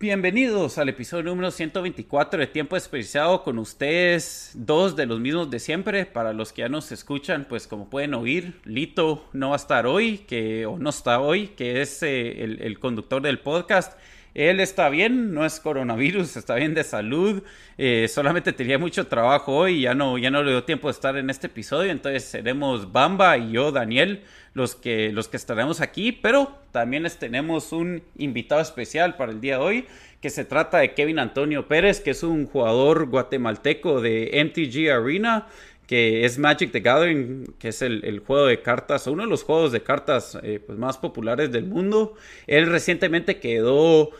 Bienvenidos al episodio número 124 de Tiempo Desperdiciado con ustedes, dos de los mismos de siempre. Para los que ya nos escuchan, pues como pueden oír, Lito no va a estar hoy, que, o no está hoy, que es eh, el conductor del podcast. Él está bien, no es coronavirus, está bien de salud. Eh, solamente tenía mucho trabajo hoy ya no, ya no le dio tiempo de estar en este episodio. Entonces seremos Bamba y yo, Daniel, los que, los que estaremos aquí. Pero también les tenemos un invitado especial para el día de hoy, que se trata de Kevin Antonio Pérez, que es un jugador guatemalteco de MTG Arena que es Magic the Gathering, que es el, juego de cartas, uno de los juegos de cartas eh, pues, más populares del mundo. Él recientemente quedó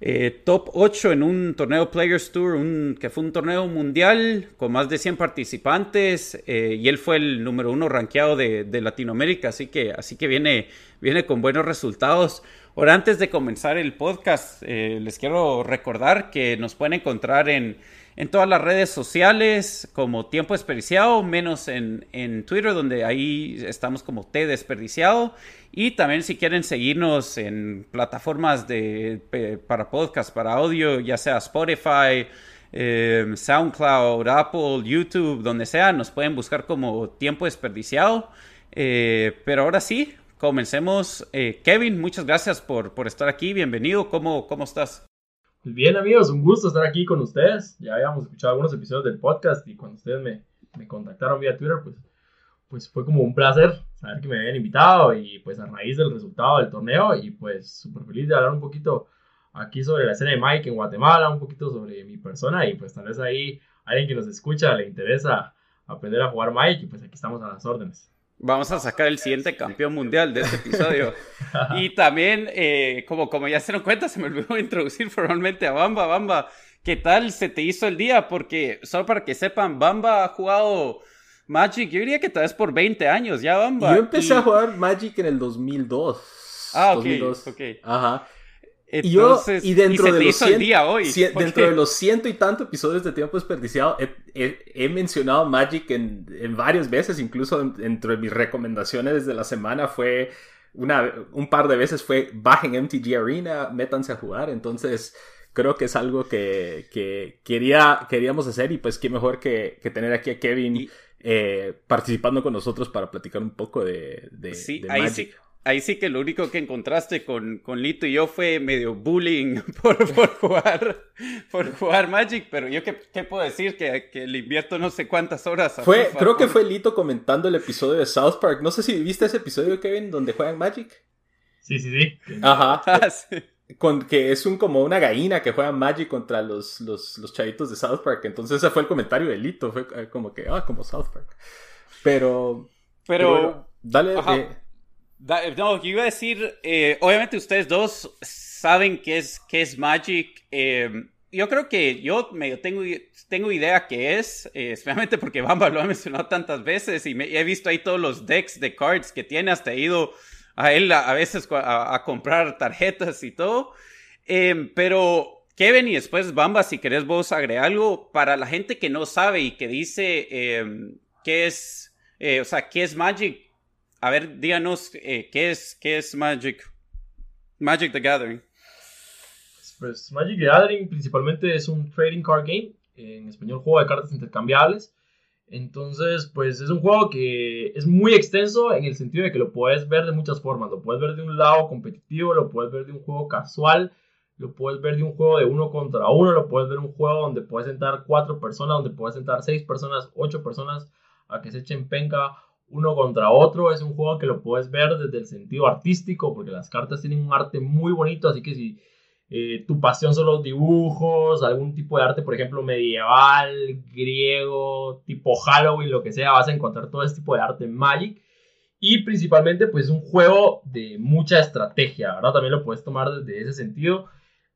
eh, top 8 en un torneo Players Tour, que fue un torneo mundial con más de 100 participantes, eh, y él fue el número uno rankeado de, Latinoamérica, así que, así que viene, viene con buenos resultados. Ahora, antes de comenzar el podcast, les quiero recordar que nos pueden encontrar en en todas las redes sociales como Tiempo Desperdiciado, menos en, Twitter, donde ahí estamos como T Desperdiciado. Y también si quieren seguirnos en plataformas de, para podcast, para audio, ya sea Spotify, eh, SoundCloud, Apple, YouTube, donde sea, nos pueden buscar como Tiempo Desperdiciado. Eh, pero ahora sí, comencemos. Eh, Kevin, muchas gracias por, por estar aquí. Bienvenido. ¿Cómo, cómo estás? Pues bien amigos, un gusto estar aquí con ustedes. Ya habíamos escuchado algunos episodios del podcast y cuando ustedes me, me contactaron vía Twitter, pues, pues fue como un placer saber que me habían invitado y pues a raíz del resultado del torneo y pues súper feliz de hablar un poquito aquí sobre la escena de Mike en Guatemala, un poquito sobre mi persona y pues tal vez ahí alguien que nos escucha le interesa aprender a jugar Mike y pues aquí estamos a las órdenes. Vamos a sacar el siguiente campeón mundial de este episodio. y también, eh, como, como ya se dieron cuenta, se me olvidó introducir formalmente a Bamba. Bamba, ¿qué tal se te hizo el día? Porque, solo para que sepan, Bamba ha jugado Magic, yo diría que tal vez por 20 años ya, Bamba. Yo empecé a jugar Magic en el 2002. Ah, ok. ok. Ajá y yo, y dentro, de, los hoy, dentro de los ciento y tanto episodios de Tiempo Desperdiciado, he, mencionado Magic en, en, varias veces, incluso dentro de mis recomendaciones de la semana fue una, un par de veces fue bajen MTG Arena, métanse a jugar, entonces creo que es algo que, que quería, queríamos hacer y pues qué mejor que, que tener aquí a Kevin eh, participando con nosotros para platicar un poco de, de, sí, de Magic ahí sí que lo único que encontraste con, con Lito y yo fue medio bullying por, jugar, por jugar Magic, pero yo qué, puedo decir, que, que, le invierto no sé cuántas horas. fue, creo que fue Lito comentando el episodio de South Park. No sé si viste ese episodio, Kevin, donde juegan Magic. Sí, sí, sí. Ajá. Ah, con, que es un como una gallina que juega Magic contra los, los, los chavitos de South Park. Entonces ese fue el comentario de Lito. Fue eh, como que, ah, como South Park. Pero... Pero... dale... Eh, no, yo iba a decir, eh, obviamente ustedes dos saben qué es, qué es Magic. Em, yo creo que yo medio tengo, tengo idea qué es, eh, especialmente porque Bamba lo ha mencionado tantas veces y, he visto ahí todos los decks de cards que tiene, hasta he ido a él a, veces a, comprar tarjetas y todo. Em, pero Kevin y después Bamba, si querés vos agregar algo para la gente que no sabe y que dice em, qué es, eh, o sea, qué es Magic a ver, díganos eh, ¿qué, es, qué es Magic, Magic the Gathering. Pues Magic the Gathering principalmente es un trading card game, en español juego de cartas intercambiables. Entonces, pues es un juego que es muy extenso en el sentido de que lo puedes ver de muchas formas. Lo puedes ver de un lado competitivo, lo puedes ver de un juego casual, lo puedes ver de un juego de uno contra uno, lo puedes ver un juego donde puedes sentar cuatro personas, donde puedes sentar seis personas, ocho personas a que se echen penca uno contra otro. Es un juego que lo puedes ver desde el sentido artístico, porque las cartas tienen un arte muy bonito, así que si eh, tu pasión son los dibujos, algún tipo de arte, por ejemplo, medieval, griego, tipo Halloween, lo que sea, vas a encontrar todo este tipo de arte en Magic. Y principalmente, pues es un juego de mucha estrategia, ¿verdad? También lo puedes tomar desde ese sentido.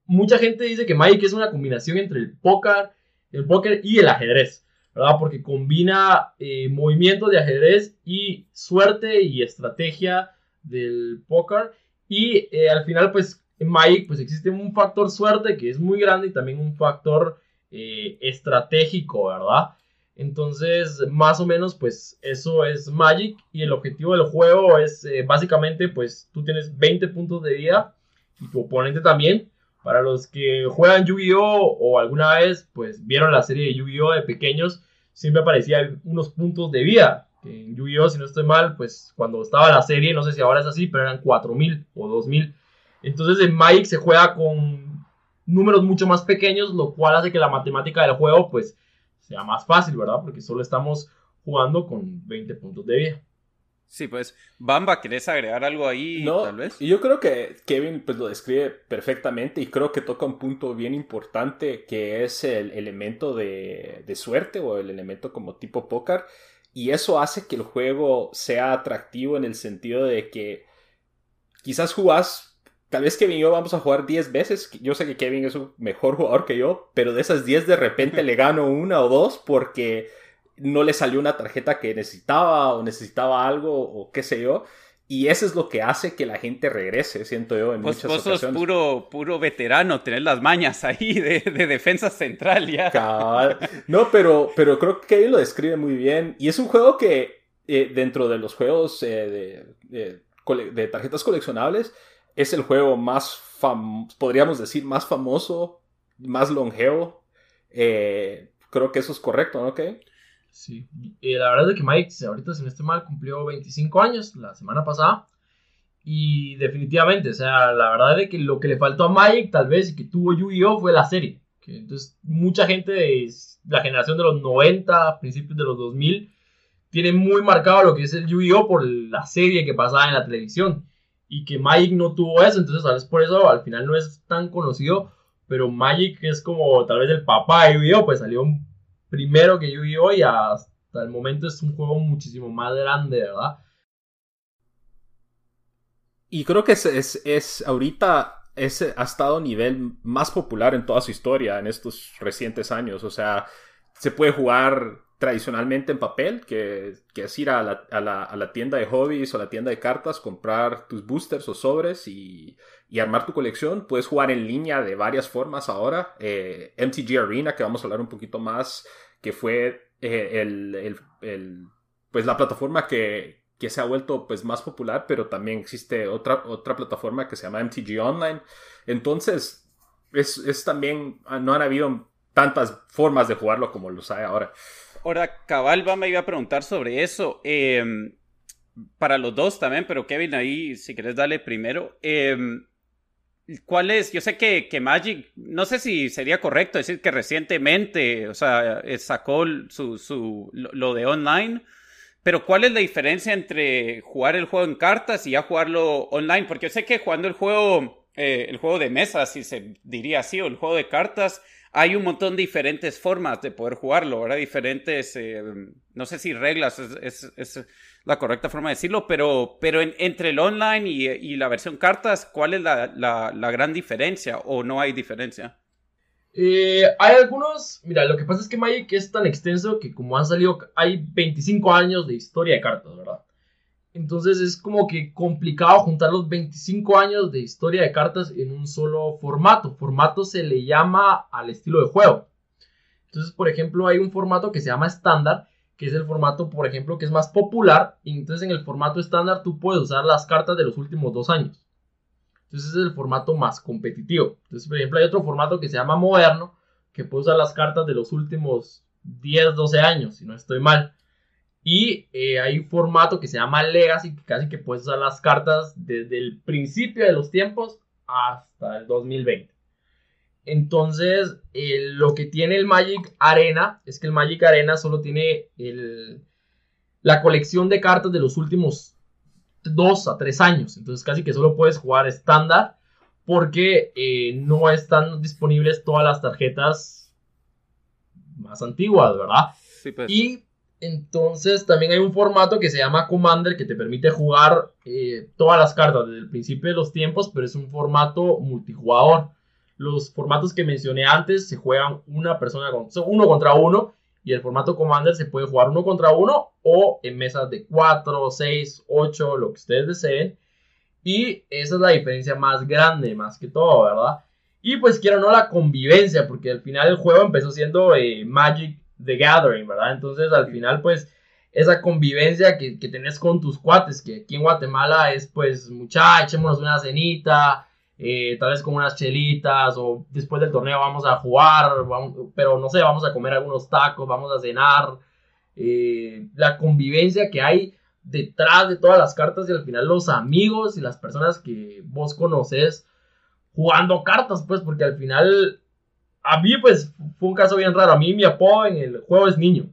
Mucha gente dice que Magic es una combinación entre el póker, el póker y el ajedrez, ¿verdad? Porque combina eh, movimientos de ajedrez y suerte y estrategia del póker. Y eh, al final, pues en Magic pues existe un factor suerte que es muy grande y también un factor eh, estratégico, ¿verdad? Entonces, más o menos, pues eso es Magic y el objetivo del juego es eh, básicamente, pues tú tienes 20 puntos de vida y tu oponente también. Para los que juegan Yu-Gi-Oh o alguna vez, pues vieron la serie de Yu-Gi-Oh de pequeños, siempre aparecían unos puntos de vida. En Yu-Gi-Oh, si no estoy mal, pues cuando estaba la serie, no sé si ahora es así, pero eran 4000 o 2000. Entonces en Magic se juega con números mucho más pequeños, lo cual hace que la matemática del juego pues sea más fácil, ¿verdad? Porque solo estamos jugando con 20 puntos de vida. Sí, pues, Bamba, ¿querés agregar algo ahí, no, tal vez? Yo creo que Kevin pues, lo describe perfectamente y creo que toca un punto bien importante que es el elemento de, de suerte o el elemento como tipo póker y eso hace que el juego sea atractivo en el sentido de que quizás jugás Tal vez Kevin y yo vamos a jugar 10 veces. Yo sé que Kevin es un mejor jugador que yo, pero de esas 10 de repente le gano una o dos porque no le salió una tarjeta que necesitaba o necesitaba algo o qué sé yo. Y eso es lo que hace que la gente regrese, siento yo, en Vos, muchas vos sos ocasiones. puro, puro veterano, tenés las mañas ahí de, de defensa central ya. Cabal. No, pero, pero creo que Kevin lo describe muy bien. Y es un juego que eh, dentro de los juegos eh, de, de, cole- de tarjetas coleccionables es el juego más, fam podríamos decir, más famoso, más longevo. Eh, creo que eso es correcto, ¿no? Kevin? Sí. Eh, la verdad es que Mike, ahorita si no estoy mal, cumplió 25 años la semana pasada. Y definitivamente, o sea, la verdad es que lo que le faltó a Magic tal vez y que tuvo Yu-Gi-Oh fue la serie. Entonces, mucha gente de la generación de los 90, principios de los 2000, tiene muy marcado lo que es el Yu-Gi-Oh por la serie que pasaba en la televisión. Y que Magic no tuvo eso, entonces tal vez por eso al final no es tan conocido. Pero Magic es como tal vez el papá de Yu-Gi-Oh, pues salió primero que Yu-Gi-Oh y hasta el momento es un juego muchísimo más grande, ¿verdad? Y creo que es, es, es ahorita ese ha estado a nivel más popular en toda su historia en estos recientes años. O sea, se puede jugar tradicionalmente en papel, que, que es ir a la, a, la, a la, tienda de hobbies o la tienda de cartas, comprar tus boosters o sobres y, y armar tu colección. Puedes jugar en línea de varias formas ahora. Eh, MTG Arena, que vamos a hablar un poquito más, que fue eh, el, el, pues la plataforma que, que se ha vuelto pues más popular, pero también existe otra, otra plataforma que se llama MTG Online. Entonces, es, es también, no han habido tantas formas de jugarlo como los hay ahora. Ahora, Cabal me iba a preguntar sobre eso. Eh, para los dos también, pero Kevin, ahí, si quieres darle primero. Eh, ¿Cuál es? Yo sé que, que, Magic, no sé si sería correcto decir que recientemente, o sea, eh, sacó su, su, lo, lo de online. Pero ¿cuál es la diferencia entre jugar el juego en cartas y ya jugarlo online? Porque yo sé que jugando el juego, eh, el juego de mesa, si se diría así, o el juego de cartas, hay un montón de diferentes formas de poder jugarlo, ¿verdad? Diferentes, eh, no sé si reglas es, la correcta forma de decirlo, pero, pero en, entre el online y, la versión cartas, ¿cuál es la, gran diferencia o no hay diferencia? Eh, hay algunos, mira, lo que pasa es que Magic es tan extenso que como han salido, hay 25 años de historia de cartas, ¿verdad? Entonces es como que complicado juntar los 25 años de historia de cartas en un solo formato. Formato se le llama al estilo de juego. Entonces, por ejemplo, hay un formato que se llama estándar, que es el formato, por ejemplo, que es más popular. Y entonces en el formato estándar tú puedes usar las cartas de los últimos dos años. Entonces es el formato más competitivo. Entonces, por ejemplo, hay otro formato que se llama moderno, que puede usar las cartas de los últimos 10, 12 años, si no estoy mal. Y eh, hay un formato que se llama Legacy, que casi que puedes usar las cartas desde el principio de los tiempos hasta el 2020. Entonces, eh, lo que tiene el Magic Arena es que el Magic Arena solo tiene el, la colección de cartas de los últimos dos a tres años. Entonces, casi que solo puedes jugar estándar porque eh, no están disponibles todas las tarjetas más antiguas, ¿verdad? Sí, pues. Y entonces también hay un formato que se llama Commander que te permite jugar eh, todas las cartas desde el principio de los tiempos, pero es un formato multijugador. Los formatos que mencioné antes se juegan una persona con, uno contra uno y el formato Commander se puede jugar uno contra uno o en mesas de 4, 6, 8, lo que ustedes deseen. Y esa es la diferencia más grande, más que todo, ¿verdad? Y pues quiero no la convivencia, porque al final el juego empezó siendo eh, Magic the Gathering, ¿verdad? Entonces al final pues esa convivencia que, que tenés con tus cuates, que aquí en Guatemala es pues mucha, echémonos una cenita, eh, tal vez con unas chelitas o después del torneo vamos a jugar, pero no sé, vamos a comer algunos tacos, vamos a cenar. Eh, la convivencia que hay detrás de todas las cartas y al final los amigos y las personas que vos conoces jugando cartas, pues, porque al final a mí, pues, fue un caso bien raro. A mí mi apodo en el juego es niño,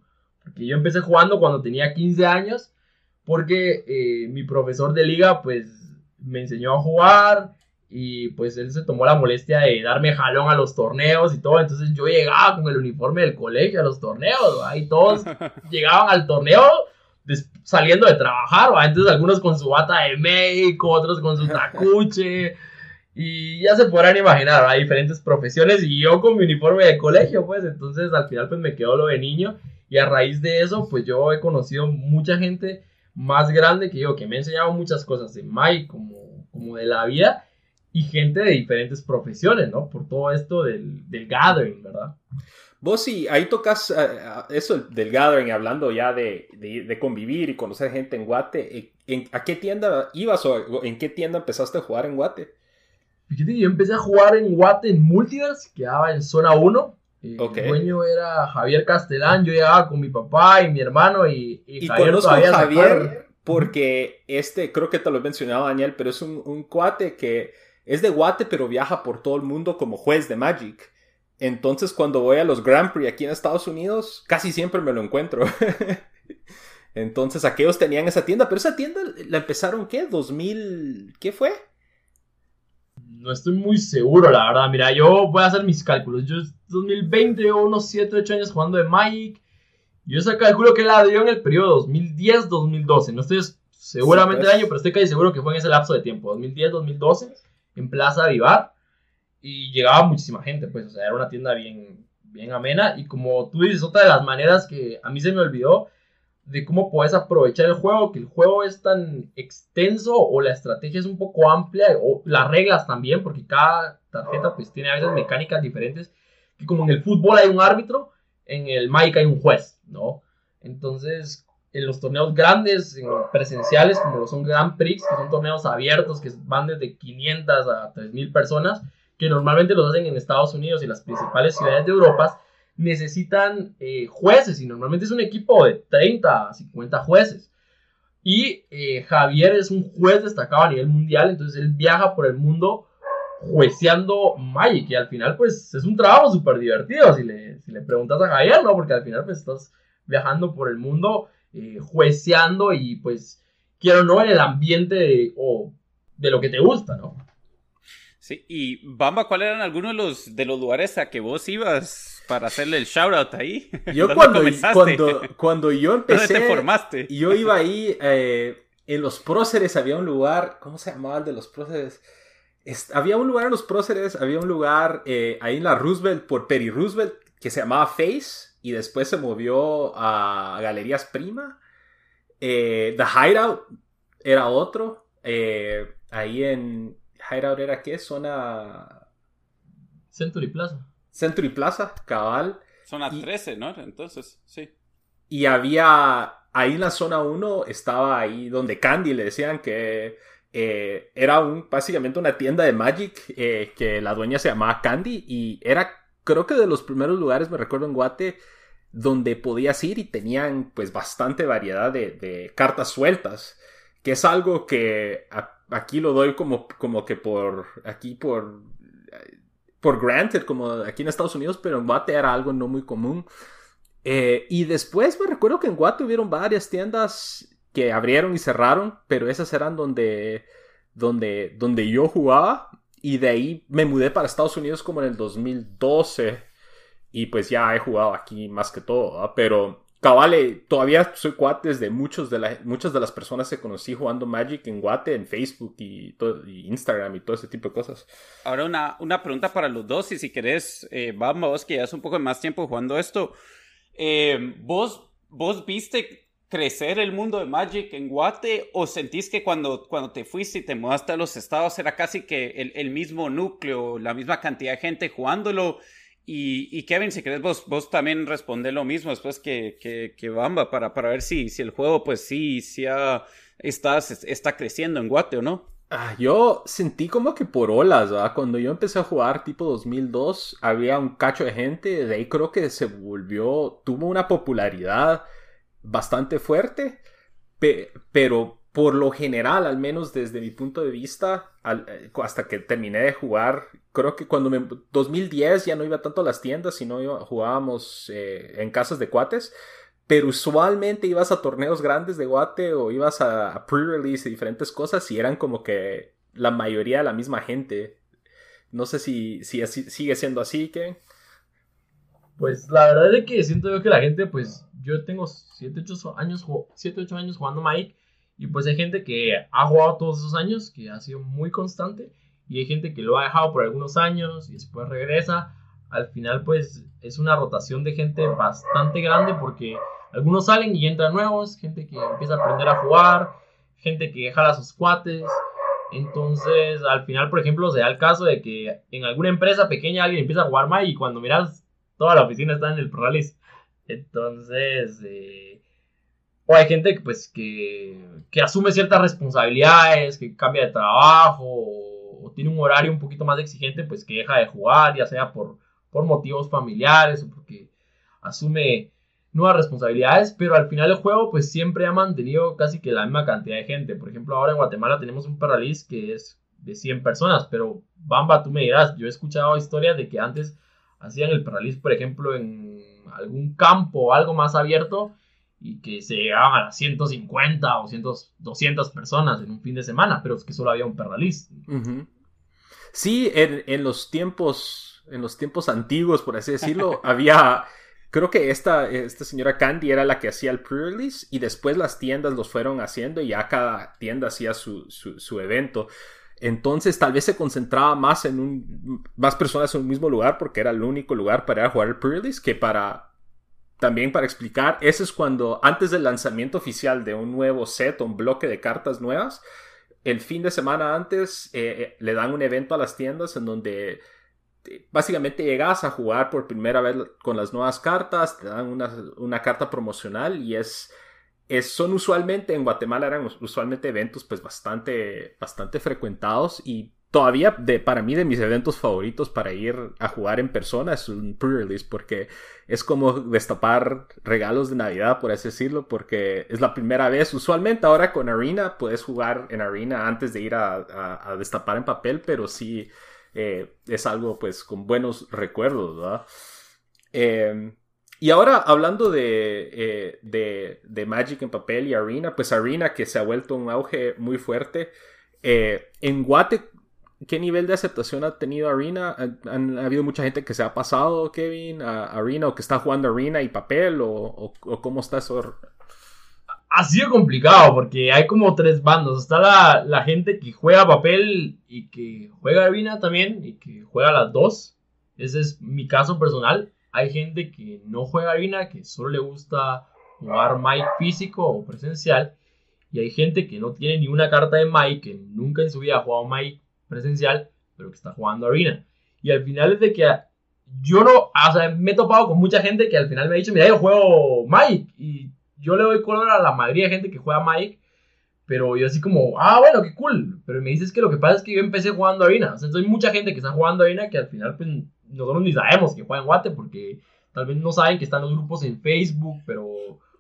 porque yo empecé jugando cuando tenía 15 años, porque eh, mi profesor de liga, pues, me enseñó a jugar y pues él se tomó la molestia de darme jalón a los torneos y todo. Entonces yo llegaba con el uniforme del colegio a los torneos, ahí todos llegaban al torneo saliendo de trabajar, ¿va? entonces algunos con su bata de médico, otros con su tacuche. Y ya se podrán imaginar, hay diferentes profesiones y yo con mi uniforme de colegio, pues entonces al final pues me quedó lo de niño y a raíz de eso pues yo he conocido mucha gente más grande que yo, que me ha enseñado muchas cosas de Mike como, como de la vida y gente de diferentes profesiones, ¿no? Por todo esto del, del gathering, ¿verdad? Vos sí, ahí tocas eh, eso del gathering, hablando ya de, de, convivir y conocer gente en Guate. Eh, ¿En, ¿A qué tienda ibas o en qué tienda empezaste a jugar en Guate? Fíjate yo empecé a jugar en Guate en Multiverse, quedaba en zona 1. El dueño era Javier Castellán, yo llegaba con mi papá y mi hermano y, y, Javier conozco a Javier porque este, creo que te lo he mencionado Daniel, pero es un, un cuate que es de Guate, pero viaja por todo el mundo como juez de Magic. Entonces, cuando voy a los Grand Prix aquí en Estados Unidos, casi siempre me lo encuentro. Entonces, aquellos tenían esa tienda, pero esa tienda la empezaron, ¿qué? ¿2000? ¿Qué fue? No estoy muy seguro, la verdad. Mira, yo voy a hacer mis cálculos. Yo, 2020, yo unos 7, 8 años jugando de Magic. Yo ese cálculo que la dio en el periodo 2010-2012. No estoy seguramente el año, pero estoy casi seguro que fue en ese lapso de tiempo. 2010-2012 en Plaza Vivar y llegaba muchísima gente, pues, o sea, era una tienda bien, bien amena y como tú dices, otra de las maneras que a mí se me olvidó de cómo puedes aprovechar el juego, que el juego es tan extenso o la estrategia es un poco amplia o las reglas también, porque cada tarjeta pues tiene a veces mecánicas diferentes, que como en el fútbol hay un árbitro, en el Magic hay un juez, ¿no? Entonces, en los torneos grandes, en presenciales, como lo son Grand Prix, que son torneos abiertos que van desde 500 a 3000 personas, que normalmente los hacen en Estados Unidos y las principales ciudades de Europa, necesitan eh, jueces y normalmente es un equipo de 30 a 50 jueces. Y eh, Javier es un juez destacado a nivel mundial, entonces él viaja por el mundo jueceando Magic y al final pues es un trabajo súper divertido si le, si le preguntas a Javier, ¿no? Porque al final pues estás viajando por el mundo eh, jueceando y pues quiero no en el ambiente de, o de lo que te gusta, ¿no? Sí, y Bamba, ¿cuáles eran algunos de los, de los lugares a que vos ibas para hacerle el shoutout ahí? Yo cuando, cuando, cuando yo empecé... ¿Dónde te formaste? Yo iba ahí, eh, en los próceres había un lugar, ¿cómo se llamaba el de los próceres? había un lugar en los próceres, había un lugar eh, ahí en la Roosevelt, por Perry Roosevelt, que se llamaba Face y después se movió a Galerías Prima. Eh, The Hideout era otro. Eh, ahí en Hideout era qué? Zona... Century Plaza. Century Plaza, cabal. Zona 13, ¿no? Entonces, sí. Y había, ahí en la zona 1 estaba ahí donde Candy le decían que eh, era un, básicamente una tienda de Magic que la dueña se llamaba Candy y era creo que de los primeros lugares, me recuerdo en Guate, donde podías ir y tenían pues bastante variedad de, cartas sueltas, que es algo que aquí lo doy como, como que por, aquí por, por granted, como aquí en Estados Unidos, pero en Guate era algo no muy común. Eh, y después me recuerdo que en Guate hubieron varias tiendas que abrieron y cerraron, pero esas eran donde, donde, donde yo jugaba. Y de ahí me mudé para Estados Unidos como en el 2012. Y pues ya he jugado aquí más que todo, pero cabale, todavía soy cuates de muchos de la, muchas de las personas que conocí jugando Magic en Guate, en Facebook y, Instagram y todo ese tipo de cosas. Ahora una, una pregunta para los dos, y si querés, eh, vamos, que ya es un poco más tiempo jugando esto, eh, ¿vos, ¿vos viste crecer el mundo de Magic en Guate o sentís que cuando, cuando te fuiste y te mudaste a los estados era casi que el, el mismo núcleo, la misma cantidad de gente jugándolo? Y, Kevin, si querés vos, vos también responder lo mismo después que, que, Bamba para, para ver si, si el juego pues sí, sí está, está creciendo en Guate o no. Ah, yo sentí como que por olas, ¿verdad? Cuando yo empecé a jugar tipo 2002, había un cacho de gente, de ahí creo que se volvió, tuvo una popularidad bastante fuerte, pero por lo general, al menos desde mi punto de vista, eh, hasta que terminé de jugar, creo que cuando me 2010 ya no iba tanto a las tiendas, sino jugábamos eh, en casas de cuates, pero usualmente ibas a torneos grandes de guate o ibas a, pre-release y diferentes cosas y eran como que la mayoría de la misma gente. No sé si, si sigue siendo así, ¿qué? Pues la verdad es que siento yo que la gente, pues yo tengo 7, 8 años, 7, 8 años jugando Mike y pues hay gente que ha jugado todos esos años, que ha sido muy constante. Y hay gente que lo ha dejado por algunos años y después regresa. Al final pues es una rotación de gente bastante grande porque algunos salen y entran nuevos. Gente que empieza a aprender a jugar. Gente que jala sus cuates. Entonces, al final, por ejemplo, se da el caso de que en alguna empresa pequeña alguien empieza a jugar más y cuando miras, toda la oficina está en el Proralis. Entonces, eh, o hay gente pues, que, que asume ciertas responsabilidades, que cambia de trabajo o, tiene un horario un poquito más exigente, pues que deja de jugar, ya sea por, por motivos familiares o porque asume nuevas responsabilidades, pero al final el juego pues siempre ha mantenido casi que la misma cantidad de gente. Por ejemplo, ahora en Guatemala tenemos un Paralis que es de 100 personas, pero Bamba, tú me dirás, yo he escuchado historias de que antes hacían el Paralis, por ejemplo, en algún campo o algo más abierto y que se llegaban a las 150 o 200 personas en un fin de semana, pero es que solo había un perralis. Sí, en, los tiempos, en los tiempos antiguos, por así decirlo, había, creo que esta, esta señora Candy era la que hacía el pre-release y después las tiendas los fueron haciendo y ya cada tienda hacía su, su, evento. Entonces tal vez se concentraba más en un, más personas en un mismo lugar porque era el único lugar para jugar el pre-release que para también para explicar, ese es cuando antes del lanzamiento oficial de un nuevo set o un bloque de cartas nuevas, el fin de semana antes eh, eh, le dan un evento a las tiendas en donde eh, básicamente llegas a jugar por primera vez con las nuevas cartas, te dan una, una carta promocional y es, es, son usualmente en Guatemala eran usualmente eventos pues bastante, bastante frecuentados y todavía de, para mí de mis eventos favoritos para ir a jugar en persona es un pre-release porque es como destapar regalos de Navidad, por así decirlo, porque es la primera vez. Usualmente ahora con Arena puedes jugar en Arena antes de ir a, destapar en papel, pero sí eh, es algo pues con buenos recuerdos, ¿verdad? Em, y ahora hablando de, eh, de, de Magic en papel y Arena, pues Arena que se ha vuelto un auge muy fuerte. Eh, en Guate ¿Qué nivel de aceptación ha tenido Arena? ¿Han, habido mucha gente que se ha pasado, Kevin, a Arena o que está jugando Arena y papel? ¿O, cómo está eso? Ha sido complicado porque hay como tres bandos. Está la, gente que juega papel y que juega Arena también y que juega las dos. Ese es mi caso personal. Hay gente que no juega Arena, que solo le gusta jugar Mike físico o presencial. Y hay gente que no tiene ni una carta de Mike, que nunca en su vida ha jugado Mike presencial, pero que está jugando Arena. Y al final es de que yo no, o sea, me he topado con mucha gente que al final me ha dicho, mira, yo juego Mike. Y yo le doy color a la mayoría de gente que juega Mike. Pero yo así como, ah, bueno, qué cool. Pero me dices que lo que pasa es que yo empecé jugando Arena. O sea, hay mucha gente que está jugando Arena que al final, pues, nosotros ni sabemos que juegan Guate porque tal vez no saben que están los grupos en Facebook, pero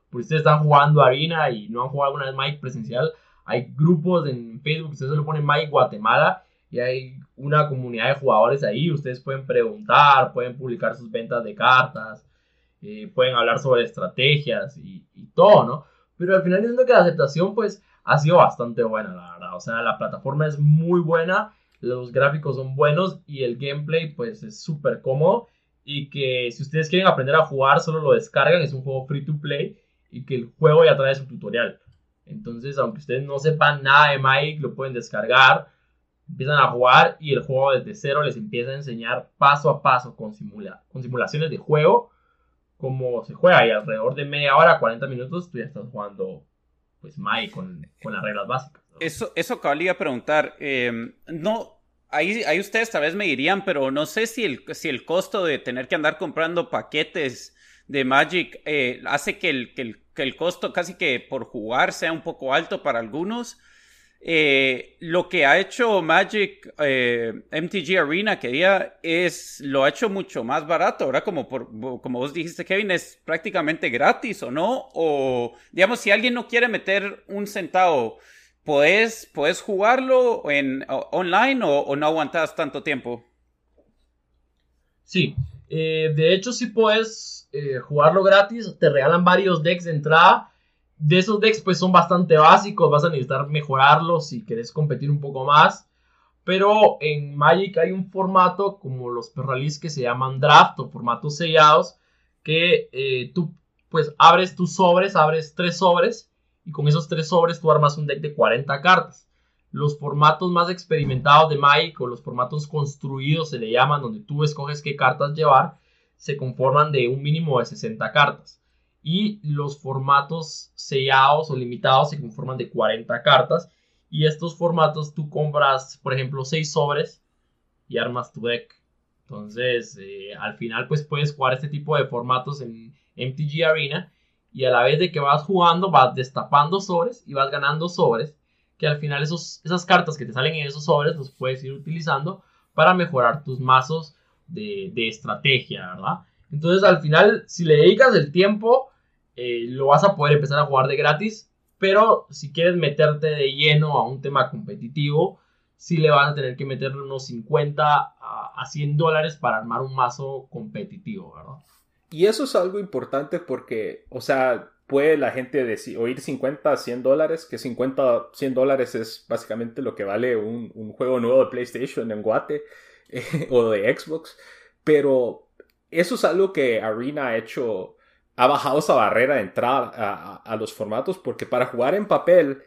por ustedes están jugando Arena y no han jugado alguna vez Mike presencial. Hay grupos en Facebook, ustedes se lo ponen Mike Guatemala y hay una comunidad de jugadores ahí. Ustedes pueden preguntar, pueden publicar sus ventas de cartas, eh, pueden hablar sobre estrategias y, todo, ¿no? Pero al final siento que la aceptación pues ha sido bastante buena, la verdad. O sea, la plataforma es muy buena, los gráficos son buenos y el gameplay pues es súper cómodo. Y que si ustedes quieren aprender a jugar, solo lo descargan, es un juego free to play y que el juego ya trae su tutorial. Entonces, aunque ustedes no sepan nada de Magic, lo pueden descargar, empiezan a jugar y el juego desde cero les empieza a enseñar paso a paso con, simula con simulaciones de juego cómo se juega y alrededor de media hora, 40 minutos, tú ya estás jugando pues Magic con, con las reglas básicas. Eso, eso que a preguntar. Em, no, ahí, ahí ustedes tal vez me dirían, pero no sé si el, si el costo de tener que andar comprando paquetes de Magic eh, hace que el, que el, que, el, costo casi que por jugar sea un poco alto para algunos. Eh, lo que ha hecho Magic eh, MTG Arena que día es lo ha hecho mucho más barato, ahora como por, como vos dijiste Kevin es prácticamente gratis o no o digamos si alguien no quiere meter un centavo puedes puedes jugarlo en online o, no aguantas tanto tiempo. Sí, eh, de hecho si puedes jugarlo gratis, te regalan varios decks de entrada de esos decks pues son bastante básicos, vas a necesitar mejorarlos si querés competir un poco más. Pero en Magic hay un formato como los perralis que se llaman draft o formatos sellados, que eh, tú pues abres tus sobres, abres tres sobres y con esos tres sobres tú armas un deck de 40 cartas. Los formatos más experimentados de Magic o los formatos construidos se le llaman donde tú escoges qué cartas llevar, se conforman de un mínimo de 60 cartas y los formatos sellados o limitados se conforman de 40 cartas y estos formatos tú compras, por ejemplo, 6 sobres y armas tu deck. Entonces, eh, al final pues puedes jugar este tipo de formatos en MTG Arena y a la vez de que vas jugando vas destapando sobres y vas ganando sobres que al final esos, esas cartas que te salen en esos sobres los puedes ir utilizando para mejorar tus mazos de, de estrategia, ¿verdad? Entonces al final, si le dedicas el tiempo, eh, lo vas a poder empezar a jugar de gratis. Pero si quieres meterte de lleno a un tema competitivo, sí le vas a tener que meterle unos 50 a, 100 dólares para armar un mazo competitivo, ¿verdad? Y eso es algo importante porque, o sea, puede la gente decir, oír 50 a 100 dólares, que 50 100 dólares es básicamente lo que vale un, juego nuevo de PlayStation en Guate o de Xbox. Pero eso es algo que Arena ha hecho, ha bajado esa barrera de entrar a, los formatos, porque para jugar en papel,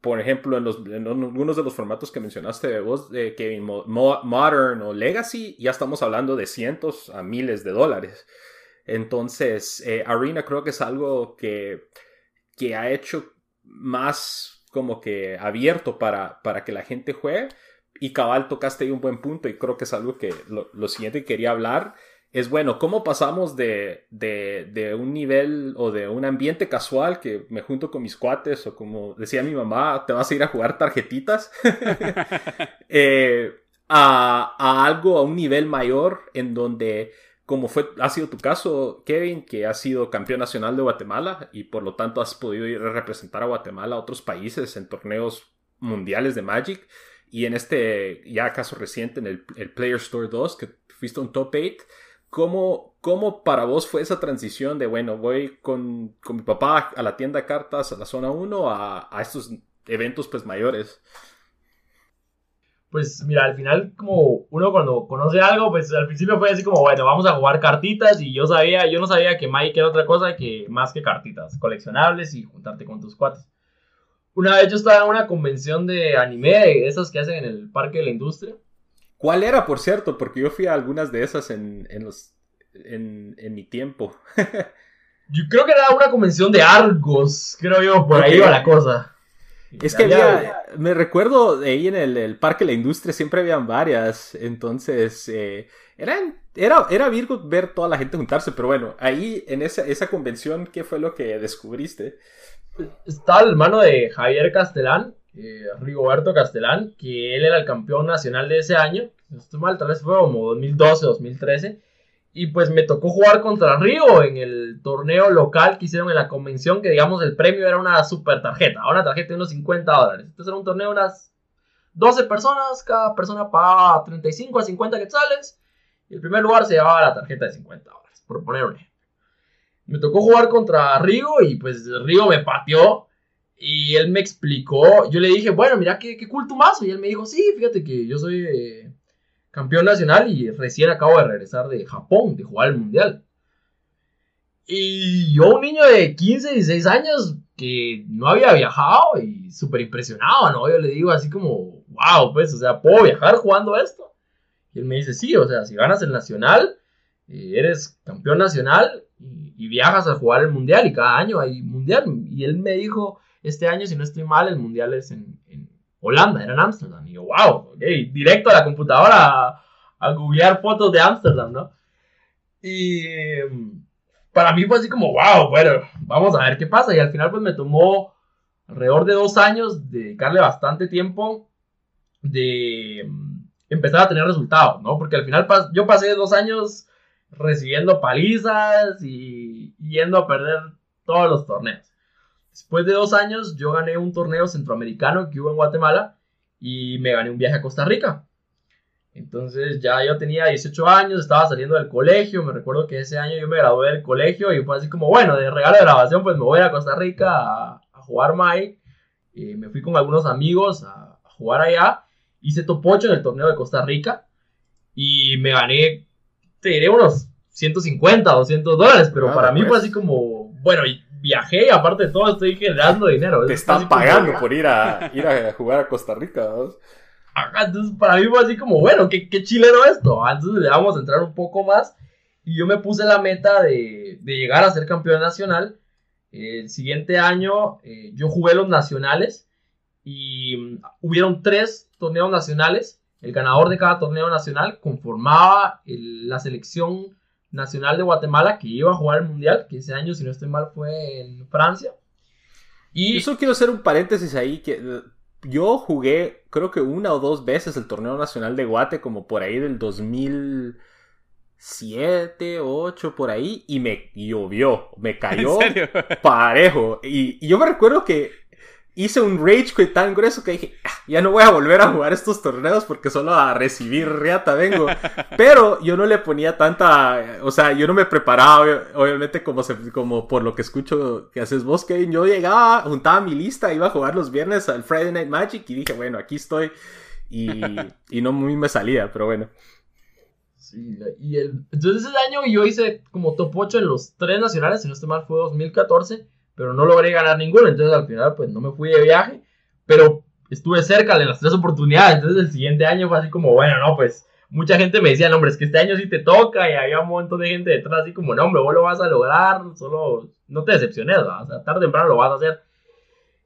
por ejemplo, en, los, algunos de los formatos que mencionaste vos, de Kevin, Modern o Legacy, ya estamos hablando de cientos a miles de dólares. Entonces, eh, Arena creo que es algo que, que ha hecho más como que abierto para, para que la gente juegue. Y cabal, tocaste ahí un buen punto y creo que es algo que lo, lo siguiente que quería hablar es bueno, ¿cómo pasamos de, de, un nivel o de un ambiente casual que me junto con mis cuates o como decía mi mamá, te vas a ir a jugar tarjetitas, eh, a, a, algo, a un nivel mayor en donde, como fue, ha sido tu caso, Kevin, que has sido campeón nacional de Guatemala y por lo tanto has podido ir a representar a Guatemala a otros países en torneos mundiales de Magic. Y en este ya caso reciente en el, el Player Store 2 que fuiste un top 8 ¿Cómo, ¿Cómo para vos fue esa transición de, bueno, voy con, con mi papá a la tienda de cartas, a la zona 1, a, a estos eventos pues mayores? Pues mira, al final como uno cuando conoce algo, pues al principio fue así como, bueno, vamos a jugar cartitas y yo sabía, yo no sabía que Mike era otra cosa que más que cartitas, coleccionables y juntarte con tus cuates. Una vez yo estaba en una convención de anime, esas que hacen en el Parque de la Industria, ¿Cuál era, por cierto? Porque yo fui a algunas de esas en, en los, en, en, mi tiempo. yo creo que era una convención de Argos, creo yo, por ahí va la cosa. Es que había, me recuerdo de ahí en el, el, Parque de la Industria siempre habían varias, entonces eh, eran, era, era Virgo ver toda la gente juntarse, pero bueno, ahí en esa, esa convención, ¿qué fue lo que descubriste? Está el hermano de Javier Castellán, eh, Rigoberto Castellán, que él era el campeón nacional de ese año. No estoy mal, tal vez fue como 2012, 2013. Y pues me tocó jugar contra Río en el torneo local que hicieron en la convención, que digamos el premio era una super tarjeta, una tarjeta de unos 50 dólares. Entonces era un torneo de unas 12 personas, cada persona pagaba 35 a 50 quetzales. Y el primer lugar se llevaba la tarjeta de 50 dólares, por poner un ejemplo. Me tocó jugar contra Rigo y pues Rigo me pateó. Y él me explicó, yo le dije, bueno, mira qué, qué cool tu mazo. Y él me dijo, sí, fíjate que yo soy eh, campeón nacional y recién acabo de regresar de Japón, de jugar el mundial. Y yo, un niño de 15, 16 años que no había viajado y súper impresionado, ¿no? Yo le digo así como, wow, pues, o sea, ¿puedo viajar jugando esto? Y él me dice, sí, o sea, si ganas el nacional, eh, eres campeón nacional y, viajas a jugar el mundial y cada año hay mundial. Y él me dijo, este año, si no estoy mal, el mundial es en, Holanda, era en Ámsterdam. Y yo, wow, directo a la computadora a, a googlear fotos de Ámsterdam, ¿no? Y para mí fue así como, wow, bueno, vamos a ver qué pasa. Y al final pues me tomó alrededor de dos años dedicarle bastante tiempo de mm, empezar a tener resultados, ¿no? Porque al final yo pasé dos años recibiendo palizas y yendo a perder todos los torneos. Después de dos años yo gané un torneo centroamericano que hubo en Guatemala y me gané un viaje a Costa Rica. Entonces ya yo tenía 18 años, estaba saliendo del colegio, me recuerdo que ese año yo me gradué del colegio y fue así como, bueno, de regalo de grabación pues me voy a Costa Rica a, jugar Mike. Y me fui con algunos amigos a, jugar allá, hice top 8 en el torneo de Costa Rica y me gané, te diré unos 150, 200 dólares, pero para mí fue pues. así como, bueno, viajé y aparte de todo estoy generando dinero. Te están pagando por ir a, ir a jugar a Costa Rica. ¿no? entonces para mí fue así como, bueno, qué, qué chileno esto. Entonces le vamos a entrar un poco más. Y yo me puse la meta de, de llegar a ser campeón nacional. El siguiente año eh, yo jugué los nacionales y mm, hubieron tres torneos nacionales. El ganador de cada torneo nacional conformaba la selección nacional de Guatemala que iba a jugar el mundial, que ese año, si no estoy mal, fue en Francia. Y eso quiero hacer un paréntesis ahí, que yo jugué creo que una o dos veces el torneo nacional de Guate como por ahí del 2007, 8 por ahí y me llovió, me cayó parejo y, y, yo me recuerdo que hice un rage quit tan grueso que dije, ah, ya no voy a volver a jugar estos torneos porque solo a recibir reata vengo. Pero yo no le ponía tanta, o sea, yo no me preparaba, obviamente como, se, como por lo que escucho que haces vos, Kevin. Yo llegaba, juntaba mi lista, iba a jugar los viernes al Friday Night Magic y dije, bueno, aquí estoy. Y, y no muy me salía, pero bueno. Sí, y el, entonces ese año yo hice como top 8 en los tres nacionales, si no estoy mal fue 2014 pero no logré ganar ninguno, entonces al final pues no me fui de viaje, pero estuve cerca de las tres oportunidades, entonces el siguiente año fue así como, bueno, no, pues mucha gente me decía, no, hombre, es que este año sí te toca y había un montón de gente detrás así como, no, hombre, vos lo vas a lograr, solo no te decepciones, o sea, tarde o temprano lo vas a hacer.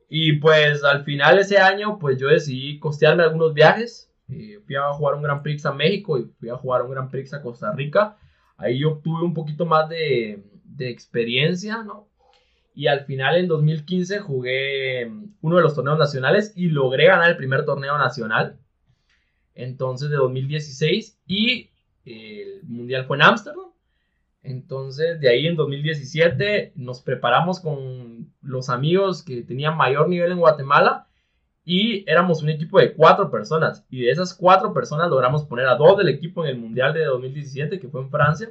Y pues al final ese año pues yo decidí costearme algunos viajes, eh, fui a jugar un Gran Prix a México y fui a jugar un Gran Prix a Costa Rica, ahí yo obtuve un poquito más de, de experiencia, ¿no? Y al final en 2015 jugué mm, uno de los torneos nacionales y logré ganar el primer torneo nacional. Entonces de 2016 y el mundial fue en Ámsterdam. Entonces de ahí en 2017 nos preparamos con los amigos que tenían mayor nivel en Guatemala y éramos un equipo de cuatro personas. Y de esas cuatro personas logramos poner a dos del equipo en el mundial de 2017 que fue en Francia.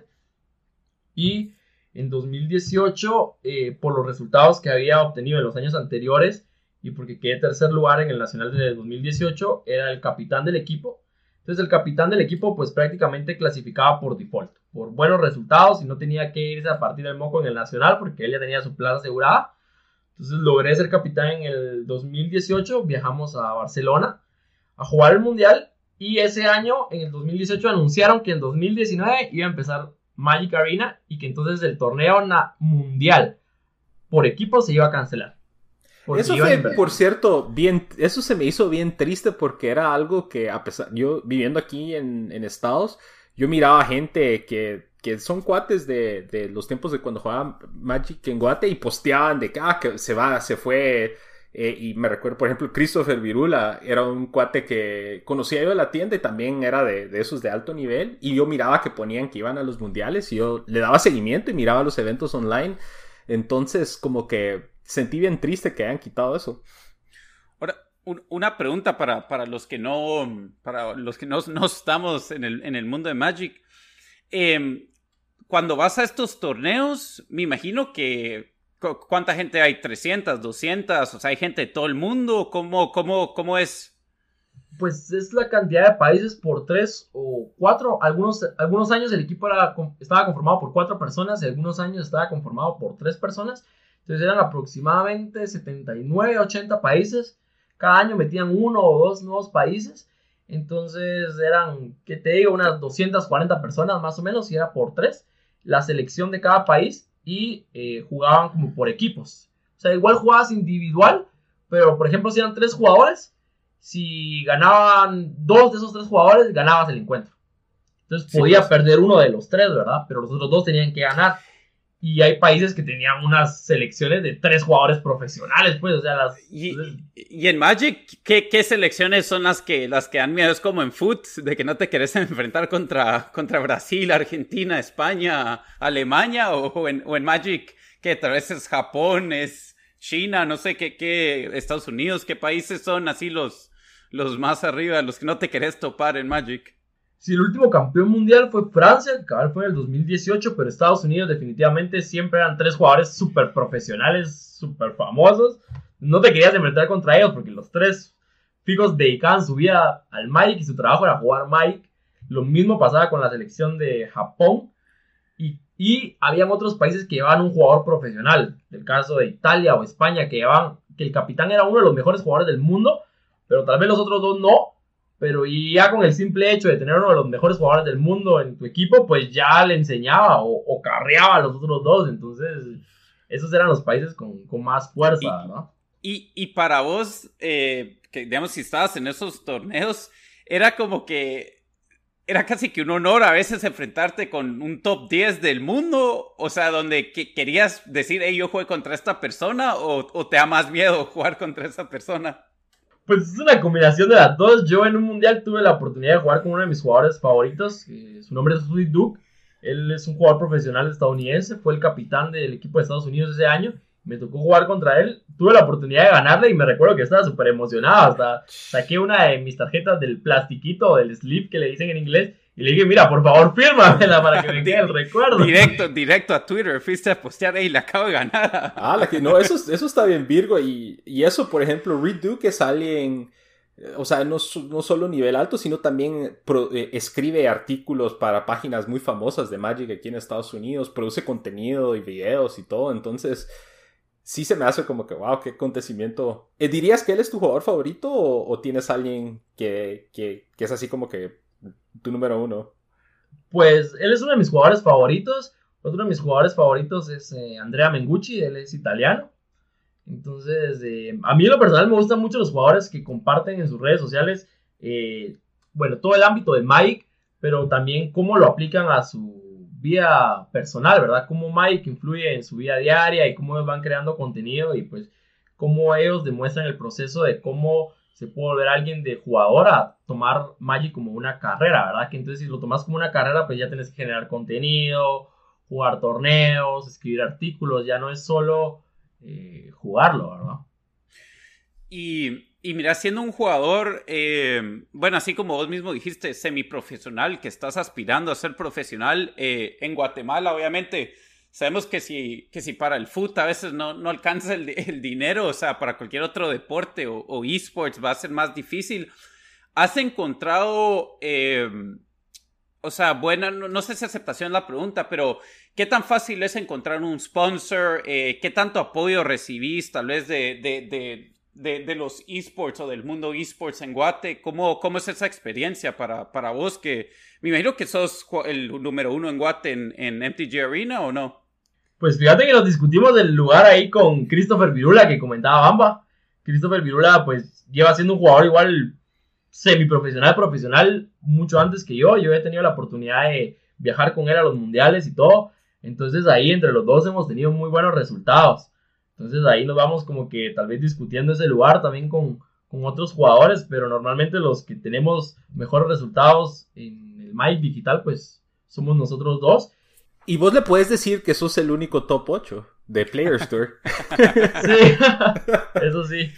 Y en 2018 eh, por los resultados que había obtenido en los años anteriores y porque quedé tercer lugar en el Nacional de 2018, era el capitán del equipo. Entonces el capitán del equipo pues prácticamente clasificaba por default, por buenos resultados y no tenía que irse a partir del moco en el Nacional porque él ya tenía su plaza asegurada. Entonces logré ser capitán en el 2018, viajamos a Barcelona a jugar el Mundial y ese año, en el 2018, anunciaron que en 2019 iba a empezar Magic Arena y que entonces el torneo mundial por equipo se iba a cancelar. Eso fue, por cierto, bien, eso se me hizo bien triste porque era algo que a pesar, yo viviendo aquí en, Estados, yo miraba gente que, que son cuates de, de, los tiempos de cuando jugaban Magic en Guate y posteaban de que, ah, que se va, se fue eh, y me recuerdo, por ejemplo, Christopher Virula era un cuate que conocía yo de la tienda y también era de, de, esos de alto nivel. Y yo miraba que ponían que iban a los mundiales y yo le daba seguimiento y miraba los eventos online. Entonces, como que sentí bien triste que hayan quitado eso. Ahora, una pregunta para, para, los que no, para los que no, no estamos en el, en el, mundo de Magic. Em, cuando vas a estos torneos, me imagino que ¿cuánta gente hay? ¿300, 200? O sea, hay gente de todo el mundo. ¿Cómo, cómo, cómo es? Pues es la cantidad de países por tres o cuatro. Algunos, algunos años el equipo estaba conformado por cuatro personas y algunos años estaba conformado por tres personas. Entonces eran aproximadamente 79, 80 países. Cada año metían uno o dos nuevos países. Entonces eran, ¿qué te digo? Unas 240 personas más o menos y era por tres. La selección de cada país y eh, jugaban como por equipos. O sea, igual jugabas individual, pero por ejemplo si eran tres jugadores, si ganaban dos de esos tres jugadores, ganabas el encuentro. Entonces podía pues. perder uno de los tres, ¿verdad? Pero los otros dos tenían que ganar y hay países que tenían unas selecciones de tres jugadores profesionales, pues, o sea, las... Y, en Magic, ¿qué, ¿qué, selecciones son las que, las que han miedo? Es como en foot, de que no te querés enfrentar contra, contra Brasil, Argentina, España, Alemania, o, en, o en Magic, que tal vez es Japón, es China, no sé qué, qué, Estados Unidos, qué países son así los, los más arriba, los que no te querés topar en Magic. Si el último campeón mundial fue Francia, el fue en el 2018, pero Estados Unidos definitivamente siempre eran tres jugadores súper profesionales, súper famosos. No te querías enfrentar contra ellos porque los tres fijos dedicaban su vida al Magic y su trabajo era jugar Magic. Lo mismo pasaba con la selección de Japón. Y, y habían otros países que llevaban un jugador profesional. El caso de Italia o España, que llevaban, que el capitán era uno de los mejores jugadores del mundo, pero tal vez los otros dos no pero ya con el simple hecho de tener uno de los mejores jugadores del mundo en tu equipo, pues ya le enseñaba o, carreaba a los otros dos. Entonces, esos eran los países con, más fuerza, ¿no? Y, y para vos, eh, que digamos, si estabas en esos torneos, era como que era casi que un honor a veces enfrentarte con un top 10 del mundo, o sea, donde querías decir, hey, yo jugué contra esta persona, o, o te da más miedo jugar contra esa persona. Pues es una combinación de las dos. Yo en un mundial tuve la oportunidad de jugar con uno de mis jugadores favoritos. su nombre es Sweet Duke. Él es un jugador profesional estadounidense. Fue el capitán del equipo de Estados Unidos ese año. Me tocó jugar contra él. Tuve la oportunidad de ganarle y me recuerdo que estaba súper emocionado. Hasta saqué una de mis tarjetas del plastiquito, del slip que le dicen en inglés. Y le dije, mira, por favor, fírmamela para que me quede el recuerdo. Directo, directo a Twitter, fuiste a postear, y la acabo de ganar. Ah, la que no, eso, eso está bien, Virgo. Y, y eso, por ejemplo, Reed Duke es alguien, o sea, no, no solo nivel alto, sino también eh, escribe artículos para páginas muy famosas de Magic aquí en Estados Unidos, produce contenido y videos y todo. Entonces, sí se me hace como que, wow, qué acontecimiento. Eh, ¿Dirías que él es tu jugador favorito o, o tienes alguien que, que, que es así como que tu número uno. Pues él es uno de mis jugadores favoritos. Otro de mis jugadores favoritos es eh, Andrea Mengucci, él es italiano. Entonces, eh, a mí en lo personal me gustan mucho los jugadores que comparten en sus redes sociales, eh, bueno, todo el ámbito de Mike, pero también cómo lo aplican a su vida personal, ¿verdad? Cómo Mike influye en su vida diaria y cómo van creando contenido y pues cómo ellos demuestran el proceso de cómo se puede volver alguien de jugador a tomar Magic como una carrera, ¿verdad? Que entonces si lo tomas como una carrera, pues ya tienes que generar contenido, jugar torneos, escribir artículos, ya no es solo eh, jugarlo, ¿verdad? Y, y, mira, siendo un jugador, eh, bueno, así como vos mismo dijiste, semiprofesional, que estás aspirando a ser profesional, eh, en Guatemala, obviamente, Sabemos que si, que si para el foot a veces no, no alcanza el, el, dinero, o sea, para cualquier otro deporte o, esports va a ser más difícil. ¿Has encontrado, em, o sea, buena, no, sé si aceptación la pregunta, pero ¿qué tan fácil es encontrar un sponsor? Eh, ¿Qué tanto apoyo recibís tal vez de, de, de, de, los esports o del mundo esports en Guate? ¿Cómo, cómo es esa experiencia para, para vos que me imagino que sos el número uno en Guate en, en MTG Arena o no? Pues fíjate que nos discutimos del lugar ahí con Christopher Virula que comentaba Bamba. Christopher Virula pues lleva siendo un jugador igual semiprofesional, profesional mucho antes que yo. Yo he tenido la oportunidad de viajar con él a los mundiales y todo. Entonces ahí entre los dos hemos tenido muy buenos resultados. Entonces ahí nos vamos como que tal vez discutiendo ese lugar también con, con otros jugadores, pero normalmente los que tenemos mejores resultados en el MAI digital pues somos nosotros dos. Y vos le puedes decir que sos el único top 8 de Players Tour. sí, eso sí.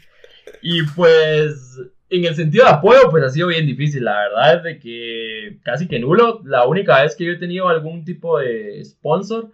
y pues en el sentido de apoyo, pues ha sido bien difícil. La verdad es de que casi que nulo. La única vez que yo he tenido algún tipo de sponsor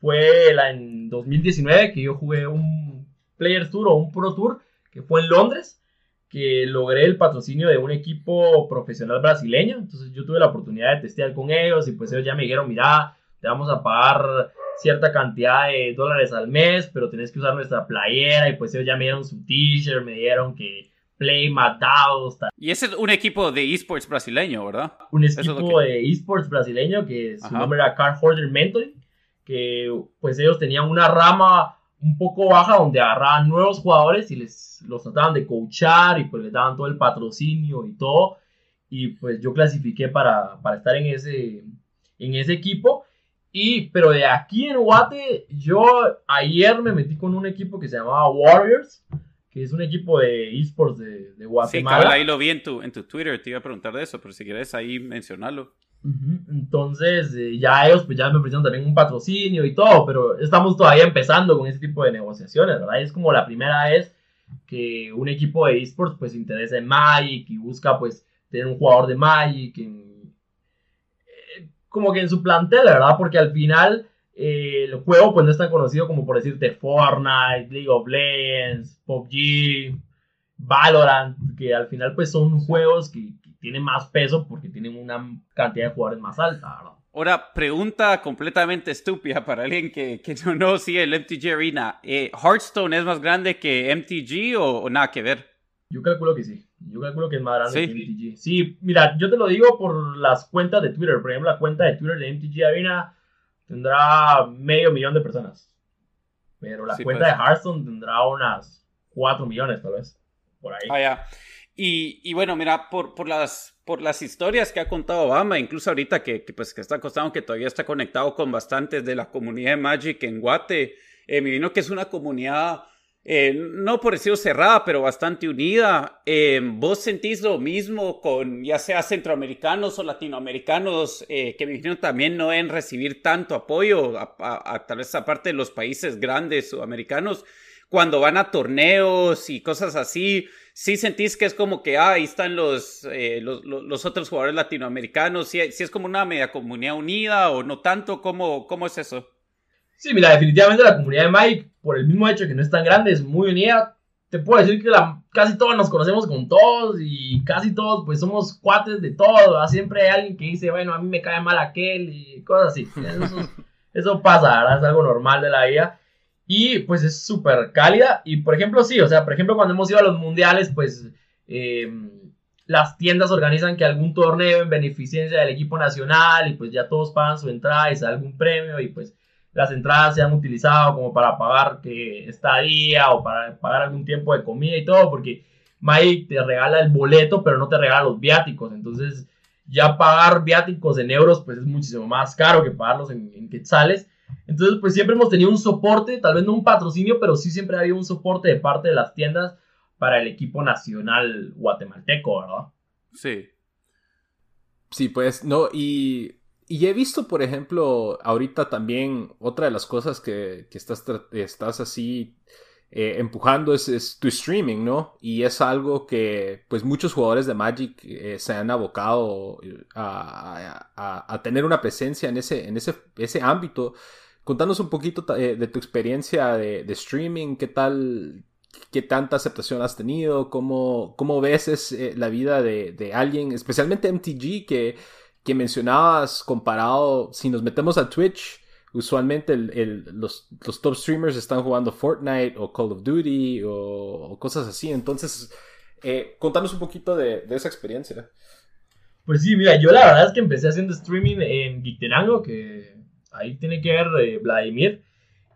fue la en 2019 que yo jugué un Player Tour o un Pro Tour que fue en Londres que logré el patrocinio de un equipo profesional brasileño. Entonces yo tuve la oportunidad de testear con ellos y pues ellos ya me dijeron, mira, te vamos a pagar cierta cantidad de dólares al mes, pero tenés que usar nuestra playera y pues ellos ya me dieron su t-shirt, me dieron que play matados. Y ese es un equipo de esports brasileño, ¿verdad? Un equipo de esports brasileño que su nombre era Car Hoarder Mentoring, que pues ellos tenían una rama un poco baja donde agarraban nuevos jugadores y les los trataban de coachar y pues les daban todo el patrocinio y todo. Y pues yo clasifiqué para, para estar en ese, en ese equipo. Y, pero de aquí en Guate, yo ayer me metí con un equipo que se llamaba Warriors, que es un equipo de esports de, de Guatemala. Sí, ahí lo vi en tu, en tu Twitter, te iba a preguntar de eso, pero si quieres ahí mencionarlo. Entonces, eh, ya ellos pues ya me ofrecieron también un patrocinio y todo, pero estamos todavía empezando con ese tipo de negociaciones, ¿verdad? Es como la primera vez que un equipo de esports pues se interesa en Magic y busca pues tener un jugador de Magic en, como que en su plantel, ¿verdad? Porque al final eh, el juego pues no es tan conocido como por decirte Fortnite, League of Legends, PUBG, Valorant, que al final pues son juegos que, tienen más peso porque tienen una cantidad de jugadores más alta, ¿verdad? Ahora, pregunta completamente estúpida para alguien que, que no, no sigue el MTG Arena. Eh, ¿Hearthstone es más grande que MTG o, nada que ver? Yo calculo que sí. Yo calculo que es más grande que MTG. Sí, mira, yo te lo digo por las cuentas de Twitter. Por ejemplo, la cuenta de Twitter de MTG Arena tendrá medio millón de personas. Pero la cuenta pues. de Hearthstone tendrá unas 4 millones, tal vez. Por ahí. Ah, ya. Y, bueno, mira, por, por, las, por las historias que ha contado Obama, incluso ahorita que, pues, que está costado, que todavía está conectado con bastantes de la comunidad de Magic en Guate, eh, me vino que es una comunidad, eh, no por decirlo cerrada, pero bastante unida. Eh, ¿Vos sentís lo mismo con ya sea centroamericanos o latinoamericanos que me imagino también no deben recibir tanto apoyo, a, a tal vez aparte de los países grandes sudamericanos? cuando van a torneos y cosas así, sí sentís que es como que ah, ahí están los, eh, los, otros jugadores latinoamericanos, si es como una media comunidad unida o no tanto, ¿cómo, cómo es eso? Sí, mira, definitivamente la comunidad de Mike, por el mismo hecho de que no es tan grande, es muy unida. Te puedo decir que la, casi todos nos conocemos con todos y casi todos pues somos cuates de todo. Siempre hay alguien que dice, bueno, a mí me cae mal aquel y cosas así. Eso, eso pasa, ¿verdad? Es algo normal de la vida. Y pues es súper cálida. Y por ejemplo, sí, o sea, por ejemplo, cuando hemos ido a los mundiales, pues em, las tiendas organizan que algún torneo en beneficencia del equipo nacional y pues ya todos pagan su entrada y se da algún premio y pues las entradas se han utilizado como para pagar que estadía o para pagar algún tiempo de comida y todo, porque Mike te regala el boleto, pero no te regala los viáticos. Entonces, ya pagar viáticos en euros, pues es muchísimo más caro que pagarlos en, en quetzales. Entonces, pues siempre hemos tenido un soporte, tal vez no un patrocinio, pero sí siempre ha habido un soporte de parte de las tiendas para el equipo nacional guatemalteco, ¿verdad? Sí. Sí, pues, no, y, y he visto, por ejemplo, ahorita también otra de las cosas que, que estás, estás así eh, empujando es, tu streaming, ¿no? Y es algo que pues muchos jugadores de Magic eh, se han abocado a, a, a, tener una presencia en ese, en ese, ese ámbito. Contanos un poquito eh, de tu experiencia de, de, streaming, qué tal, qué tanta aceptación has tenido, cómo, cómo ves es, la vida de, de, alguien, especialmente MTG, que, que mencionabas comparado, si nos metemos a Twitch, usualmente los, top streamers están jugando Fortnite o Call of Duty o, cosas así. Entonces, eh, contanos un poquito de, esa experiencia. Pues sí, mira, yo la verdad es que empecé haciendo streaming en Giterango, que ahí tiene que ver eh, Vladimir.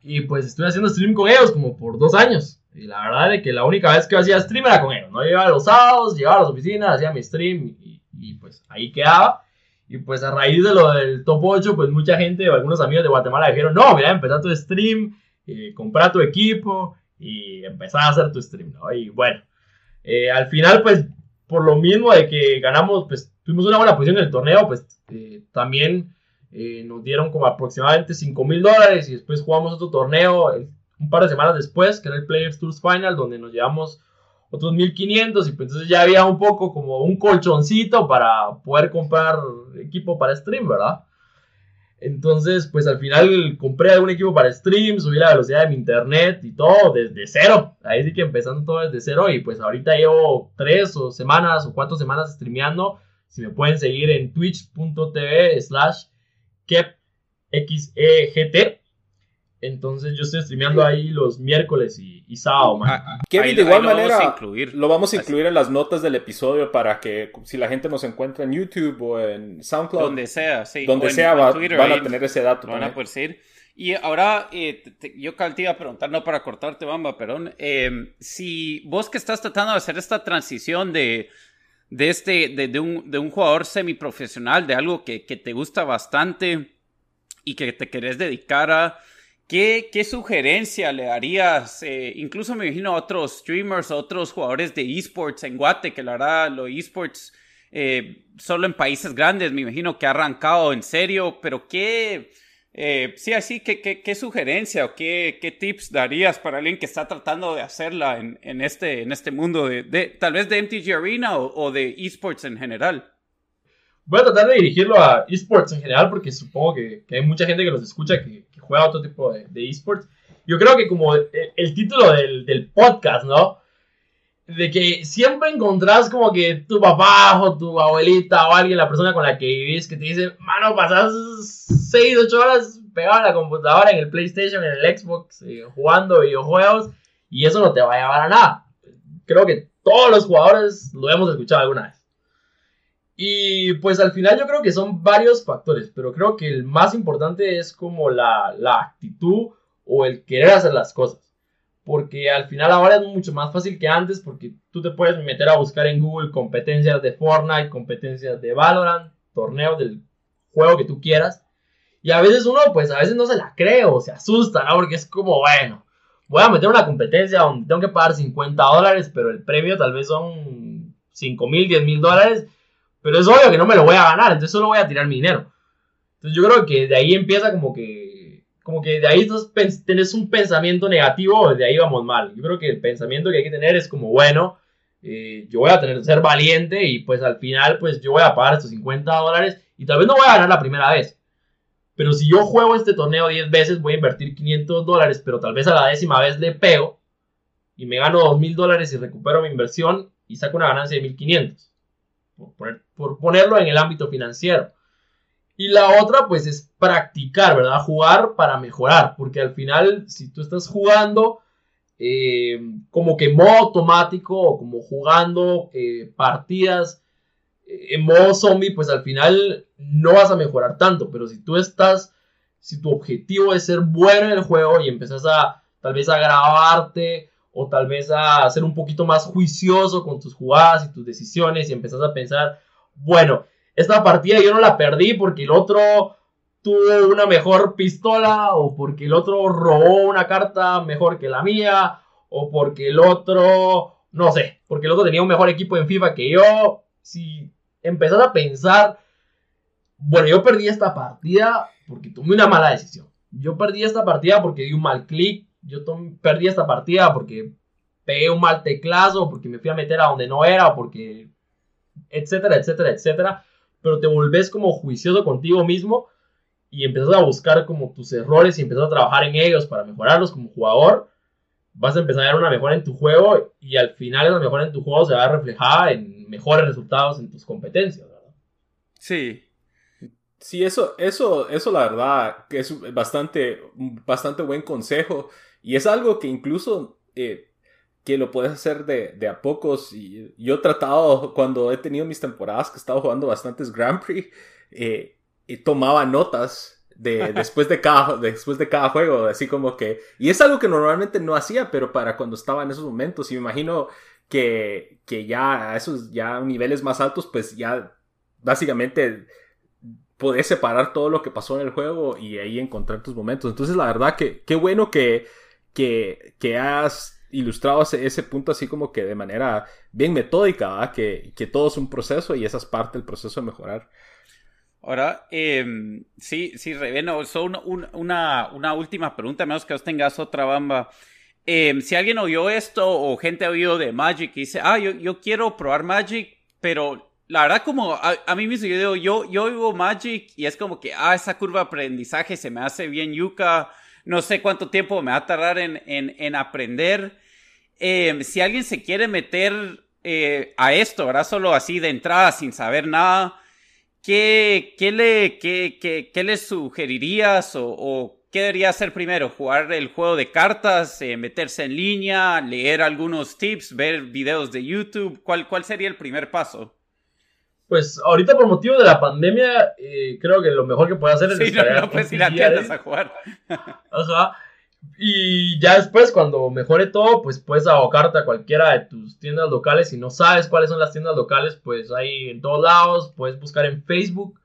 Y pues estuve haciendo streaming con ellos como por dos años. Y la verdad es que la única vez que hacía stream era con ellos. No llegaba los sábados, llegaba a las oficinas, hacía mi stream y pues ahí quedaba. Y pues a raíz de lo del top 8, pues mucha gente algunos amigos de Guatemala dijeron, no, mira, empezar tu stream, eh, tu equipo y empezar a hacer tu stream, ¿no? Y bueno, eh, al final, pues por lo mismo de que ganamos, pues tuvimos una buena posición en el torneo, pues eh, también nos dieron como aproximadamente 5 mil dólares y después jugamos otro torneo un par de semanas después, que era el Players Tours Final, donde nos llevamos otros 1500 y pues entonces ya había un poco como un colchoncito para poder comprar equipo para stream, ¿verdad? Entonces, pues al final compré algún equipo para stream, subí la velocidad de mi internet y todo desde cero. Ahí sí que empezando todo desde cero y pues ahorita llevo tres o semanas o cuatro semanas streameando. Si me pueden seguir en twitch.tv slash kepxegt entonces yo estoy streameando ahí los miércoles y, sábado, man. Ah, Kevin, de igual manera, lo vamos a incluir en las notas del episodio para que si la gente nos encuentra en YouTube o en SoundCloud. Donde sea, sí. Donde sea, van a tener ese dato. Van a poder seguir. Y ahora, eh, yo te iba a preguntar, no para cortarte, Bamba, perdón. Em, si vos que estás tratando de hacer esta transición de, de, este, de, un, de un jugador semiprofesional, de algo que, que te gusta bastante y que te querés dedicar a ¿Qué, sugerencia le darías? Eh, incluso me imagino a otros streamers, a otros jugadores de esports en Guate, que la verdad, los esports eh, solo en países grandes, me imagino que ha arrancado en serio, pero ¿qué, eh, sí, así, ¿qué, qué, sugerencia o qué, qué, tips darías para alguien que está tratando de hacerla en, en este, en este mundo de, tal vez de MTG Arena o de esports en general? Voy a tratar de dirigirlo a esports en general porque supongo que, hay mucha gente que los escucha que, juega otro tipo de, esports. Yo creo que como el, título del, podcast, ¿no? De que siempre encontrás como que tu papá o tu abuelita o alguien, la persona con la que vivís, que te dice, mano, pasas 6, 8 horas pegado a la computadora, en el PlayStation, en el Xbox, eh, jugando videojuegos, y eso no te va a llevar a nada. Creo que todos los jugadores lo hemos escuchado alguna vez. Y pues al final yo creo que son varios factores, pero creo que el más importante es como la, la actitud o el querer hacer las cosas. Porque al final ahora es mucho más fácil que antes porque tú te puedes meter a buscar en Google competencias de Fortnite, competencias de Valorant, torneos del juego que tú quieras. Y a veces uno pues a veces no se la cree o se asusta, ¿no? Porque es como, bueno, voy a meter una competencia donde tengo que pagar 50 dólares, pero el premio tal vez son 5 mil, 10 mil dólares pero es obvio que no me lo voy a ganar, entonces solo voy a tirar mi dinero. Entonces yo creo que de ahí empieza como que, como que de ahí tienes un pensamiento negativo, de ahí vamos mal. Yo creo que el pensamiento que hay que tener es como, bueno, eh, yo voy a tener que ser valiente y pues al final pues yo voy a pagar estos 50 dólares y tal vez no voy a ganar la primera vez. Pero si yo juego este torneo 10 veces, voy a invertir 500 dólares, pero tal vez a la décima vez le pego y me gano 2.000 dólares y recupero mi inversión y saco una ganancia de 1.500 por, ponerlo en el ámbito financiero. Y la otra, pues, es practicar, ¿verdad? Jugar para mejorar, porque al final, si tú estás jugando eh, como que en modo automático o como jugando eh, partidas eh, en modo zombie, pues al final no vas a mejorar tanto, pero si tú estás, si tu objetivo es ser bueno en el juego y empezás a tal vez a grabarte o tal vez a ser un poquito más juicioso con tus jugadas y tus decisiones y empezás a pensar, bueno, esta partida yo no la perdí porque el otro tuvo una mejor pistola o porque el otro robó una carta mejor que la mía o porque el otro, no sé, porque el otro tenía un mejor equipo en FIFA que yo. Si empezás a pensar, bueno, yo perdí esta partida porque tomé una mala decisión. Yo perdí esta partida porque di un mal clic yo perdí esta partida porque pegué un mal teclado, porque me fui a meter a donde no era, porque etcétera, etcétera, etcétera. Pero te volvés como juicioso contigo mismo y empiezas a buscar como tus errores y empiezas a trabajar en ellos para mejorarlos como jugador. Vas a empezar a ver una mejora en tu juego y al final esa mejora en tu juego se va a reflejar en mejores resultados en tus competencias. Sí, Sí, eso, eso, eso la verdad que es bastante, bastante buen consejo. Y es algo que incluso eh, que lo puedes hacer de, a pocos. Y yo he tratado, cuando he tenido mis temporadas que he estado jugando bastantes Grand Prix, eh, y tomaba notas de, después, de cada, después de cada juego, así como que... Y es algo que normalmente no hacía, pero para cuando estaba en esos momentos. Y me imagino que, que ya a esos ya niveles más altos, pues ya básicamente podés separar todo lo que pasó en el juego y ahí encontrar tus momentos. Entonces, la verdad que qué bueno que que, que has ilustrado ese, punto así como que de manera bien metódica, que, que, todo es un proceso y esa es parte del proceso de mejorar. Ahora, eh, sí, sí, Reveno, solo una, una, última pregunta, menos que vos tengas otra bamba. Em, si alguien oyó esto o gente ha oído de Magic y dice, ah, yo, yo quiero probar Magic, pero la verdad como a, mí mismo yo digo, yo, yo oigo Magic y es como que, ah, esa curva de aprendizaje se me hace bien yuca, no sé cuánto tiempo me va a tardar en, en, en aprender. Em, si alguien se quiere meter eh, a esto, ¿verdad? Solo así de entrada, sin saber nada, ¿qué, qué, le, qué, qué, qué le sugerirías o, o, qué debería hacer primero? ¿Jugar el juego de cartas, eh, meterse en línea, leer algunos tips, ver videos de YouTube? ¿Cuál, cuál sería el primer paso? Pues ahorita por motivo de la pandemia, eh, creo que lo mejor que puede hacer es... Sí, no, no, pues si la a jugar. Ajá. Y ya después, cuando mejore todo, pues puedes abocarte a cualquiera de tus tiendas locales. Si no sabes cuáles son las tiendas locales, pues hay en todos lados. Puedes buscar en Facebook,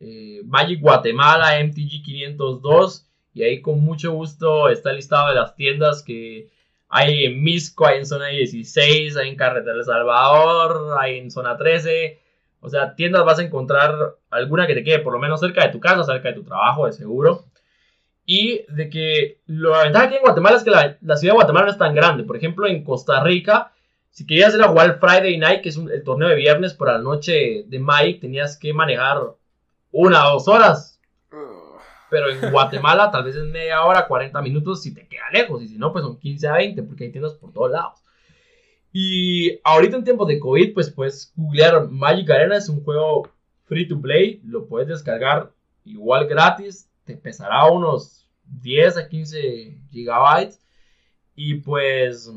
eh, Magic Guatemala, MTG 502. Y ahí con mucho gusto está el listado de las tiendas que hay en Misco, hay en zona 16, hay en Carretera El Salvador, hay en zona 13. O sea, tiendas vas a encontrar alguna que te quede por lo menos cerca de tu casa, cerca de tu trabajo, de seguro. Y de que la ventaja aquí en Guatemala es que la, ciudad de Guatemala no es tan grande. Por ejemplo, en Costa Rica, si querías ir a jugar el Friday Night, que es el torneo de viernes por la noche de Mike, tenías que manejar una o dos horas. Pero en Guatemala tal vez es media hora, 40 minutos si te queda lejos. Y si no, pues son 15 a 20 porque hay tiendas por todos lados. Y ahorita en tiempos de COVID, pues puedes googlear Magic Arena. Es un juego free to play. Lo puedes descargar igual gratis te pesará unos 10 a 15 gigabytes. Y pues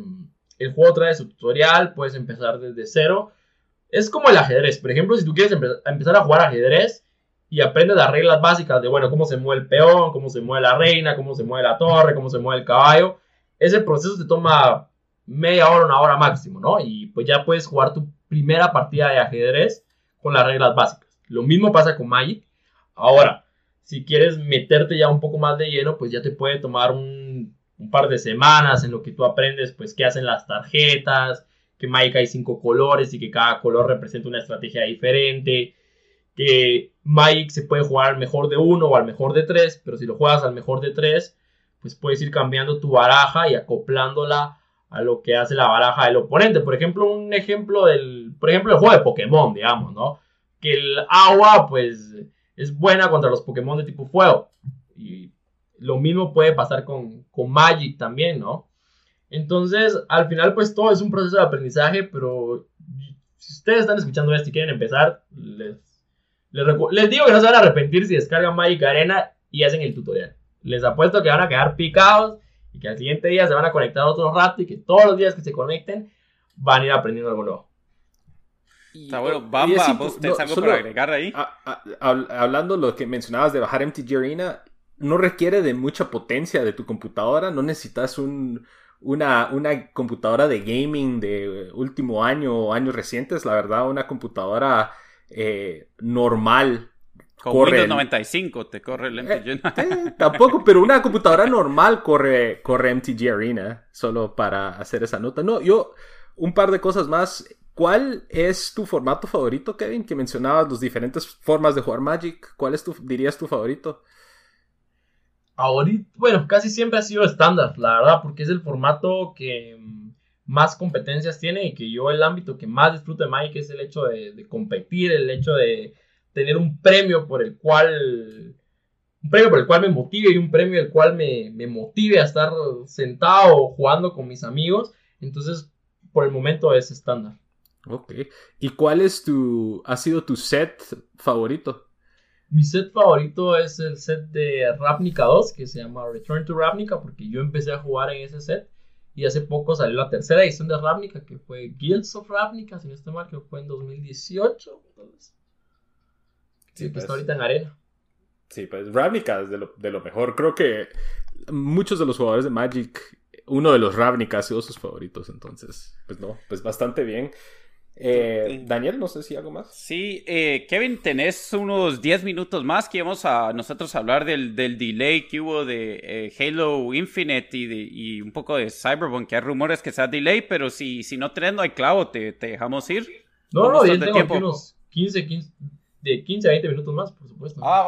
el juego trae su tutorial, puedes empezar desde cero. Es como el ajedrez. Por ejemplo, si tú quieres empezar a jugar ajedrez y aprendes las reglas básicas de, bueno, cómo se mueve el peón, cómo se mueve la reina, cómo se mueve la torre, cómo se mueve el caballo, ese proceso te toma media hora, una hora máximo, ¿no? Y pues ya puedes jugar tu primera partida de ajedrez con las reglas básicas. Lo mismo pasa con Magic. Ahora, si quieres meterte ya un poco más de lleno, pues ya te puede tomar un, par de semanas en lo que tú aprendes, pues qué hacen las tarjetas, que Magic hay cinco colores y que cada color representa una estrategia diferente, que Magic se puede jugar al mejor de uno o al mejor de tres, pero si lo juegas al mejor de tres, pues puedes ir cambiando tu baraja y acoplándola a lo que hace la baraja del oponente. Por ejemplo, un ejemplo del, por ejemplo, el juego de Pokémon, digamos, ¿no? Que el agua, pues es buena contra los Pokémon de tipo fuego. Y lo mismo puede pasar con, con Magic también, ¿no? Entonces, al final, pues todo es un proceso de aprendizaje, pero si ustedes están escuchando esto y quieren empezar, les, les, digo que no se van a arrepentir si descargan Magic Arena y hacen el tutorial. Les apuesto que van a quedar picados y que al siguiente día se van a conectar otro rato y que todos los días que se conecten van a ir aprendiendo algo nuevo. Está bueno, Bamba, ¿vos tenés algo para agregar ahí? hablando lo que mencionabas de bajar MTG Arena, no requiere de mucha potencia de tu computadora, no necesitas un, una, una computadora de gaming de último año o años recientes, la verdad, una computadora eh, normal. Con Windows 95 te corre el MTG eh, eh, tampoco, pero una computadora normal corre, corre MTG Arena, solo para hacer esa nota. No, yo, un par de cosas más. ¿Cuál es tu formato favorito, Kevin? Que mencionabas las diferentes formas de jugar Magic. ¿Cuál es tu, dirías tu favorito? Ahorita, bueno, casi siempre ha sido estándar, la verdad, porque es el formato que mm, más competencias tiene y que yo el ámbito que más disfruto de Magic es el hecho de, competir, el hecho de tener un premio por el cual un premio por el cual me motive y un premio el cual me, me motive a estar sentado jugando con mis amigos. Entonces, por el momento es estándar. Ok. ¿Y cuál es tu, ha sido tu set favorito? Mi set favorito es el set de Ravnica 2, que se llama Return to Ravnica, porque yo empecé a jugar en ese set. Y hace poco salió la tercera edición de Ravnica, que fue Guilds of Ravnica, si no estoy mal, que fue en 2018. Sí, que pues, está ahorita en arena. Sí, pues Ravnica es de lo, de lo mejor. Creo que muchos de los jugadores de Magic uno de los Ravnica ha sido sus favoritos, entonces, pues no, pues bastante bien. Eh, Daniel, no sé si algo más. Sí, eh, Kevin, tenés unos 10 minutos más que íbamos a nosotros a hablar del, delay que hubo de eh, Halo Infinite y, un poco de Cyberpunk, que hay rumores que sea delay, pero si, si no tenés, no hay clavo, te, dejamos ir. No, no, yo tengo unos 15, 15, de 15 a 20 minutos más, por supuesto. Ah,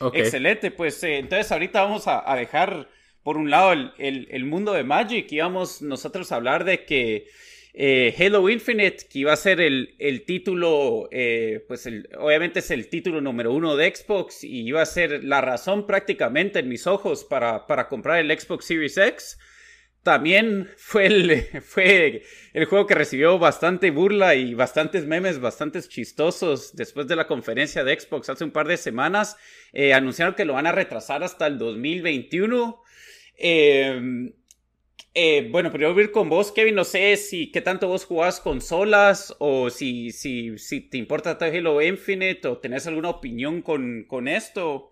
va. Excelente, pues entonces ahorita vamos a, dejar por un lado, el, el, mundo de Magic, íbamos nosotros a hablar de que eh, Halo Infinite, que iba a ser el, el título, eh, pues obviamente es el título número uno de Xbox y iba a ser la razón prácticamente en mis ojos para, para comprar el Xbox Series X también fue el, fue el juego que recibió bastante burla y bastantes memes, bastantes chistosos después de la conferencia de Xbox hace un par de semanas. Eh, anunciaron que lo van a retrasar hasta el 2021. Em, eh, bueno, pero voy a ir con vos, Kevin. No sé si qué tanto vos jugás consolas o si, si, si te importa Halo Infinite o tenés alguna opinión con, con esto.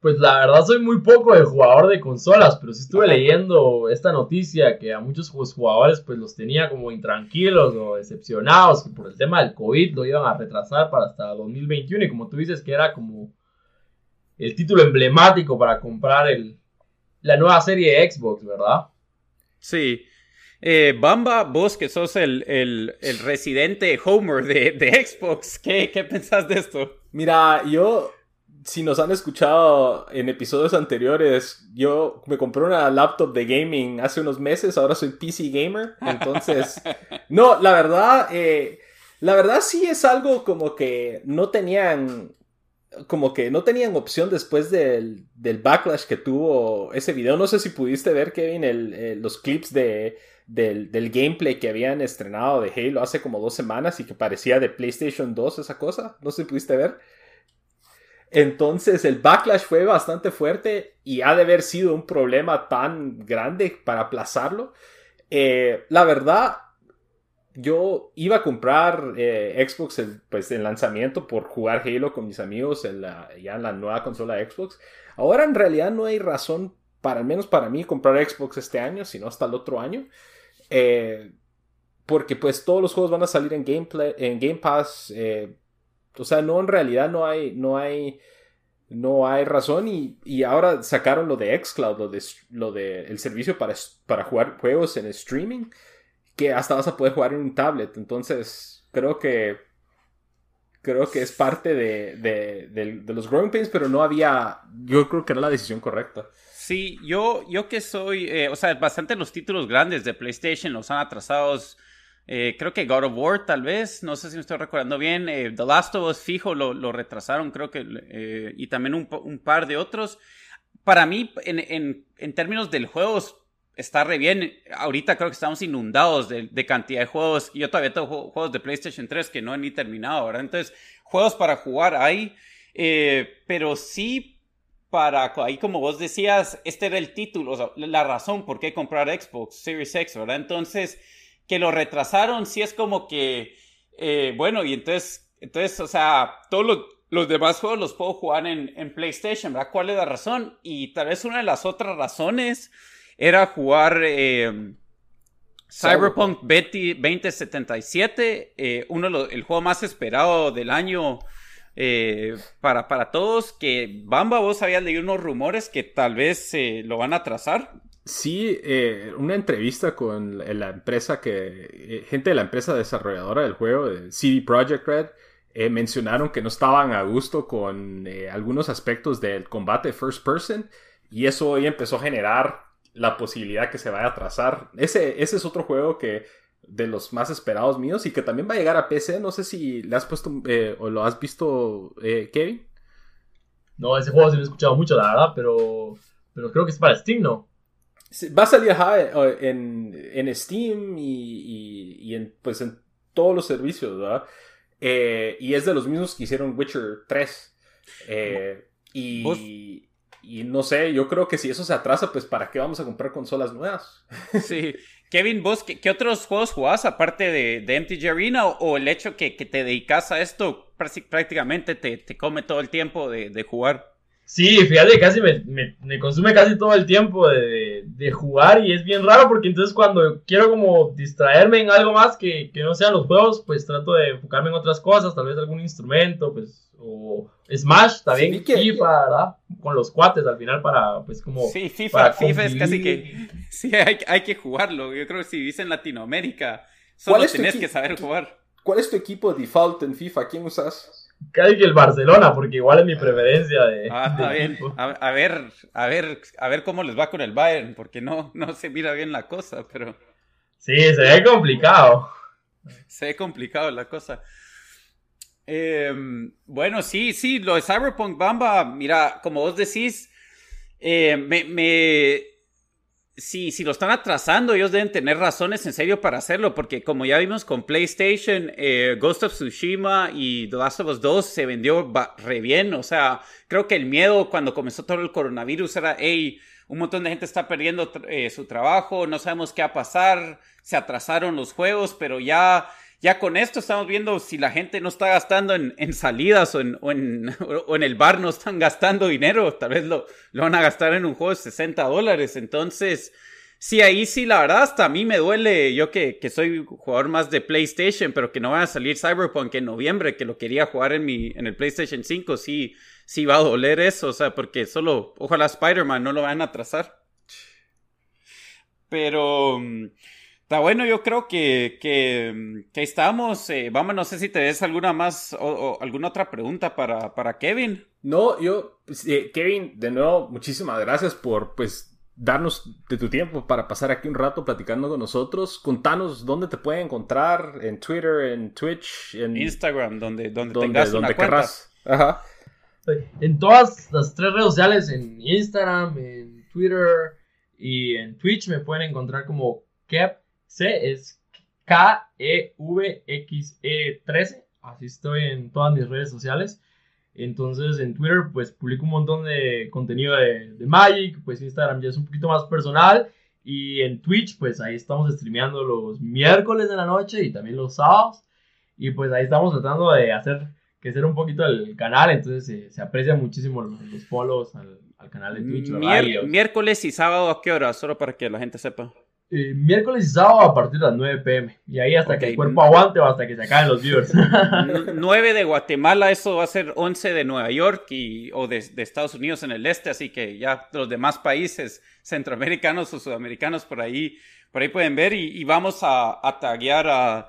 Pues la verdad soy muy poco de jugador de consolas, pero sí estuve leyendo esta noticia que a muchos jugadores pues los tenía como intranquilos o decepcionados que por el tema del COVID lo iban a retrasar para hasta 2021 y como tú dices que era como el título emblemático para comprar el, la nueva serie de Xbox, ¿verdad? Sí. Eh, Bamba, vos que sos el, el, residente Homer de, de Xbox, ¿qué, ¿qué pensás de esto? Mira, yo si nos han escuchado en episodios anteriores, yo me compré una laptop de gaming hace unos meses, ahora soy PC gamer, entonces, no, la verdad, eh, la verdad sí es algo como que no tenían, como que no tenían opción después del, del backlash que tuvo ese video. No sé si pudiste ver, Kevin, los clips de, del, del, gameplay que habían estrenado de Halo hace como dos semanas y que parecía de PlayStation 2, esa cosa. No sé si pudiste ver. Entonces el backlash fue bastante fuerte y ha de haber sido un problema tan grande para aplazarlo. Eh, la verdad, yo iba a comprar eh, Xbox pues, en lanzamiento por jugar Halo con mis amigos en la, ya la nueva consola de Xbox. Ahora en realidad no hay razón, para al menos para mí, comprar Xbox este año, sino hasta el otro año. Eh, porque pues todos los juegos van a salir en, en Game Pass o sea, no, en realidad no hay, no hay, no hay razón y, y ahora sacaron lo de xCloud, lo de, lo de el servicio para, para jugar juegos en streaming, que hasta vas a poder jugar en un tablet. Entonces, creo que creo que es parte de, de, los growing pains, pero no había, yo creo que era la decisión correcta. Sí, yo, yo que soy, eh, o sea, bastante los títulos grandes de PlayStation los han atrasado eh, creo que God of War, tal vez, no sé si me estoy recordando bien. Eh, The Last of Us, fijo, lo, retrasaron, creo que, y también un, par de otros. Para mí, en, términos del juego, está re bien. Ahorita creo que estamos inundados de, cantidad de juegos. Yo todavía tengo juegos de PlayStation 3 que no he ni terminado, ¿verdad? Entonces, juegos para jugar hay, pero sí para, ahí como vos decías, este era el título, la razón por qué comprar Xbox Series X, ¿verdad? Entonces, que lo retrasaron, sí es como que, eh, bueno, y entonces, entonces, o sea, todos los, demás juegos los puedo jugar en, en, PlayStation, ¿verdad? ¿Cuál es la razón? Y tal vez una de las otras razones era jugar eh, Cyberpunk 2077, eh, uno el juego más esperado del año. para, para todos, que Bamba, vos habías leído unos rumores que tal vez lo van a atrasar. Sí, eh, una entrevista con la empresa que, eh, gente de la empresa desarrolladora del juego, CD Projekt Red, eh, mencionaron que no estaban a gusto con algunos aspectos del combate first person y eso hoy empezó a generar la posibilidad que se vaya a atrasar. Ese, ese es otro juego que de los más esperados míos y que también va a llegar a PC. No sé si le has puesto o lo has visto, Kevin. No, ese juego sí lo he escuchado mucho, la verdad, pero, pero creo que es para Steam, ¿no? Va a salir en, en, Steam y, y, en, pues, en todos los servicios, ¿verdad? Eh, y es de los mismos que hicieron Witcher 3. Eh, y, y, no sé, yo creo que si eso se atrasa, pues ¿para qué vamos a comprar consolas nuevas? Sí. Kevin, vos, ¿qué, otros juegos jugás aparte de, de MTG Arena o, el hecho que, que, te dedicas a esto prácticamente te, te come todo el tiempo de, de jugar? Sí, fíjate, casi me, me, consume casi todo el tiempo de, de, jugar y es bien raro porque entonces cuando quiero como distraerme en algo más que, que, no sean los juegos, pues trato de enfocarme en otras cosas, tal vez algún instrumento, pues, o Smash, también FIFA, ¿verdad? Con los cuates al final para, pues, como... Sí, FIFA, FIFA es casi que... Sí, hay, hay, que jugarlo. Yo creo que si vives en Latinoamérica, solo tienes que saber jugar. ¿Cuál es tu equipo default en FIFA? ¿Quién usas? Casi que el Barcelona, porque igual es mi preferencia de. Ah, está bien. A, ver, a ver, a ver cómo les va con el Bayern, porque no, no se mira bien la cosa, pero. Sí, se ve complicado. Se ve complicado la cosa. Em, bueno, sí, sí, lo de Cyberpunk Bamba, mira, como vos decís, eh, me, me si, si lo están atrasando, ellos deben tener razones en serio para hacerlo, porque como ya vimos con PlayStation, eh, Ghost of Tsushima y The Last of Us 2 se vendió re bien. O sea, creo que el miedo cuando comenzó todo el coronavirus era, hey, un montón de gente está perdiendo eh, su trabajo, no sabemos qué va a pasar, se atrasaron los juegos, pero ya ya con esto estamos viendo si la gente no está gastando en, salidas o en, o en, el bar no están gastando dinero, tal vez lo, lo van a gastar en un juego de 60 dólares. Entonces, sí, ahí sí, la verdad, hasta a mí me duele, yo que, que soy jugador más de PlayStation, pero que no va a salir Cyberpunk en noviembre, que lo quería jugar en, mi, en el PlayStation 5, sí, sí va a doler eso, o sea, porque solo, ojalá Spider-Man no lo van a atrasar. Pero... Está bueno, yo creo que, que, estamos. Eh, vamos, no sé si te des alguna más o, alguna otra pregunta para, para Kevin. No, yo, pues, eh, Kevin, de nuevo, muchísimas gracias por pues darnos de tu tiempo para pasar aquí un rato platicando con nosotros. Contanos dónde te pueden encontrar en Twitter, en Twitch, en Instagram, donde, donde, tengas una cuenta. Ajá. En todas las tres redes sociales, en Instagram, en Twitter y en Twitch me pueden encontrar como Kev C es K-E-V-X-E-13. Así estoy en todas mis redes sociales. Entonces en Twitter pues publico un montón de contenido de, Magic, pues Instagram ya es un poquito más personal y en Twitch pues ahí estamos streameando los miércoles de la noche y también los sábados y pues ahí estamos tratando de hacer sea un poquito el canal, entonces se aprecia muchísimo los, follows al, canal de Twitch. miércoles y sábado a qué hora, solo para que la gente sepa. Eh, miércoles y sábado a partir de las 9 pm. Y ahí hasta que el cuerpo aguante o hasta que se acaben los viewers. 9 de Guatemala, eso va a ser 11 de Nueva York y, o de, Estados Unidos en el este, así que ya los demás países centroamericanos o sudamericanos por ahí, por ahí pueden ver y, vamos a, a taguear a,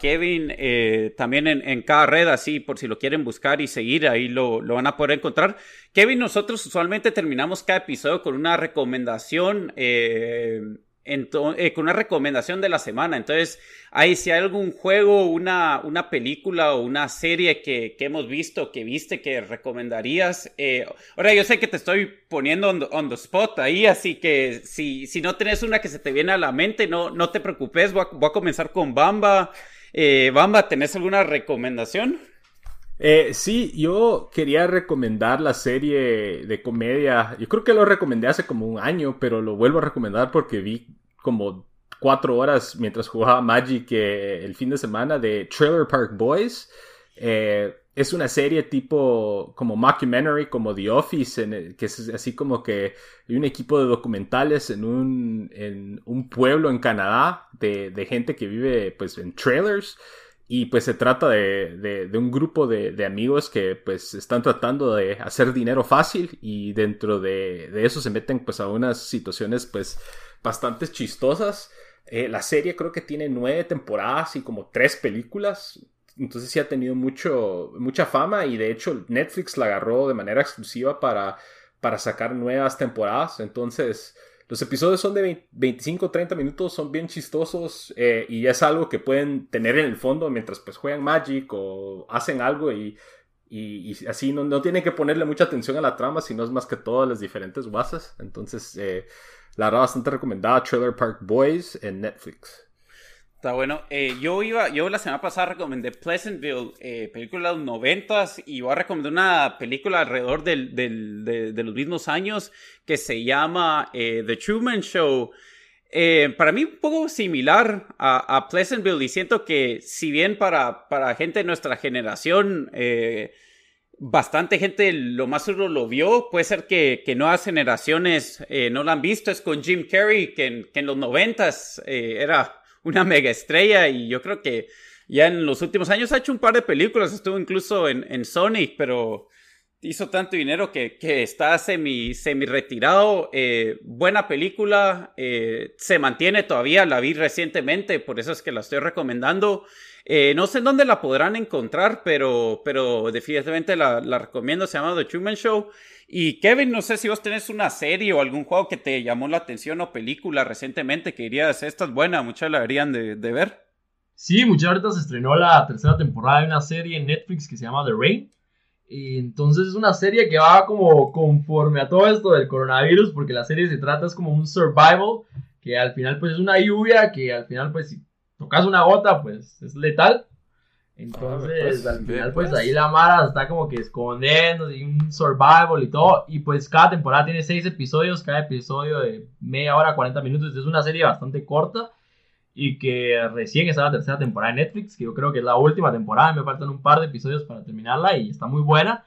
Kevin eh, también en, cada red, así por si lo quieren buscar y seguir, ahí lo, lo van a poder encontrar. Kevin, nosotros usualmente terminamos cada episodio con una recomendación. Eh, eh, con una recomendación de la semana. Entonces, ahí si hay algún juego, una, una película o una serie que, hemos visto, que viste, que recomendarías. Eh, ahora, yo sé que te estoy poniendo on the, spot ahí, así que si, si no tenés una que se te viene a la mente, no, no te preocupes, voy a, comenzar con Bamba. Eh, Bamba, ¿tenés alguna recomendación? Sí, yo quería recomendar la serie de comedia. Yo creo que lo recomendé hace como un año, pero lo vuelvo a recomendar porque vi como cuatro horas mientras jugaba Magic eh, el fin de semana de Trailer Park Boys. Eh, es una serie tipo como mockumentary, como The Office, que es así como que hay un equipo de documentales en un, en un pueblo en Canadá de, de, gente que vive pues en trailers. Y pues se trata de, de, un grupo de, de, amigos que pues están tratando de hacer dinero fácil y dentro de, eso se meten pues a unas situaciones pues bastante chistosas. Eh, la serie creo que tiene nueve temporadas y como tres películas. Entonces sí ha tenido mucho, mucha fama y de hecho Netflix la agarró de manera exclusiva para, para sacar nuevas temporadas. Entonces los episodios son de 25-30 minutos, son bien chistosos eh, y es algo que pueden tener en el fondo mientras pues juegan Magic o hacen algo y, así no, no, tienen que ponerle mucha atención a la trama, sino es más que todas las diferentes guasas. Entonces... Eh, la verdad, bastante recomendada, Trailer Park Boys en Netflix. Está bueno. Eh, yo iba, yo la semana pasada recomendé Pleasantville, eh, película de los noventas, y voy a recomendar una película alrededor del, del, de, los mismos años que se llama eh, The Truman Show. para mí un poco similar a, Pleasantville y siento que si bien para, para gente de nuestra generación bastante gente lo más seguro lo vio. Puede ser que, que nuevas generaciones no lo han visto. Es con Jim Carrey, que en, los noventas era una mega estrella y yo creo que ya en los últimos años ha hecho un par de películas. Estuvo incluso en, en Sonic, pero hizo tanto dinero que, que está semi, semi retirado. Eh, buena película, se mantiene todavía, la vi recientemente, por eso es que la estoy recomendando. Eh, no sé en dónde la podrán encontrar, pero, pero definitivamente la, recomiendo. Se llama The Truman Show. Y Kevin, no sé si vos tenés una serie o algún juego que te llamó la atención o película recientemente que dirías, esta es buena, muchas la deberían de, de ver. Sí, muchas ahorita se estrenó la tercera temporada de una serie en Netflix que se llama The Rain. Y entonces es una serie que va como conforme a todo esto del coronavirus, porque la serie se trata es como un survival, que al final pues es una lluvia, que al final pues tocas una gota pues es letal. Entonces al final pues, ahí la Mara está como que escondiendo, y un survival y todo. Y pues cada temporada tiene seis episodios, cada episodio de media hora, 40 minutos. Es una serie bastante corta y que recién está la tercera temporada de Netflix, que yo creo que es la última temporada, me faltan un par de episodios para terminarla y está muy buena.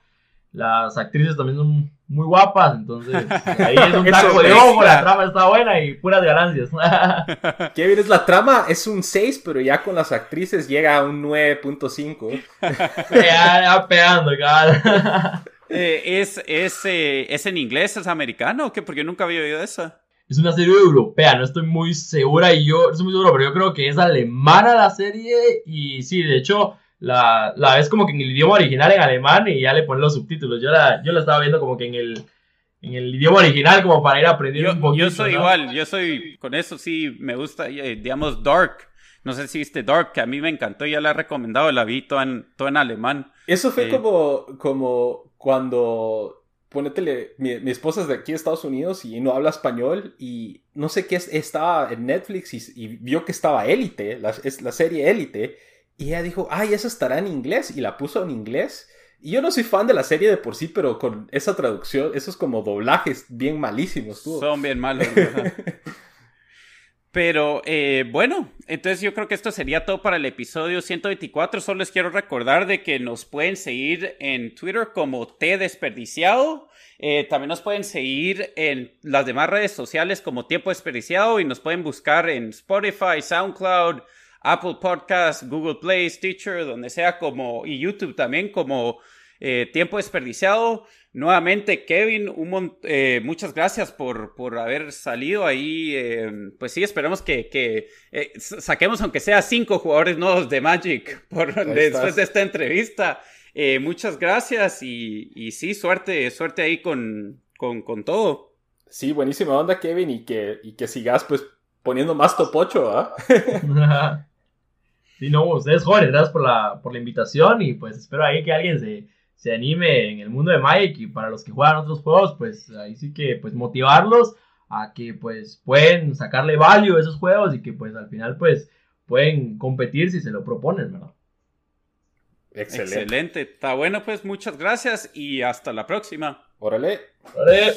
Las actrices también son muy guapas, entonces ahí es un taco de ojo, la trama está buena y puras ganancias. Kevin, es la trama, es un 6, pero ya con las actrices llega a un 9.5. ya, ya pegando, eh, ¿Es, es, eh, ¿Es en inglés, es americano o qué? Porque yo nunca había oído eso. Es una serie europea, no estoy muy segura y yo, estoy muy seguro, pero yo creo que es alemana la serie y sí, de hecho, la, la ves como que en el idioma original en alemán y ya le ponen los subtítulos. Yo la, yo la estaba viendo como que en el, en el idioma original como para ir aprendiendo yo, un poquito. Yo soy igual, yo soy, con eso sí me gusta, eh, digamos, Dark. No sé si viste Dark, que a mí me encantó, ya la he recomendado, la vi todo en, todo en alemán. Eso fue eh, como, como cuando Pónetele, mi, mi, esposa es de aquí Estados Unidos y no habla español y no sé qué estaba en Netflix y, vio que estaba Élite, la, es la serie Élite, y ella dijo, ay, eso estará en inglés y la puso en inglés. Y yo no soy fan de la serie de por sí, pero con esa traducción, esos como doblajes bien malísimos. Son bien malos. Pero eh, bueno, entonces yo creo que esto sería todo para el episodio 124. Solo les quiero recordar de que nos pueden seguir en Twitter como T Desperdiciado. Eh, también nos pueden seguir en las demás redes sociales como Tiempo Desperdiciado y nos pueden buscar en Spotify, SoundCloud, Apple Podcasts, Google Play, Stitcher, donde sea como y YouTube también como eh, Tiempo Desperdiciado. Nuevamente, Kevin, eh, muchas gracias por, por haber salido ahí. Eh, pues sí, esperamos que, que eh, saquemos aunque sea cinco jugadores nuevos de Magic por, después de esta entrevista. muchas gracias y, y, sí, suerte, suerte ahí con, con, con, todo. Sí, buenísima onda, Kevin, y que, y que sigas pues poniendo más topocho, ¿ah? sí, no, ustedes jóvenes, gracias por la, por la invitación y pues espero ahí que alguien se se anime en el mundo de Magic y para los que juegan otros juegos, pues ahí sí que pues motivarlos a que pues pueden sacarle value a esos juegos y que pues al final pues pueden competir si se lo proponen, ¿verdad? Excelente. Excelente. Está bueno, pues muchas gracias y hasta la próxima. Órale. Órale.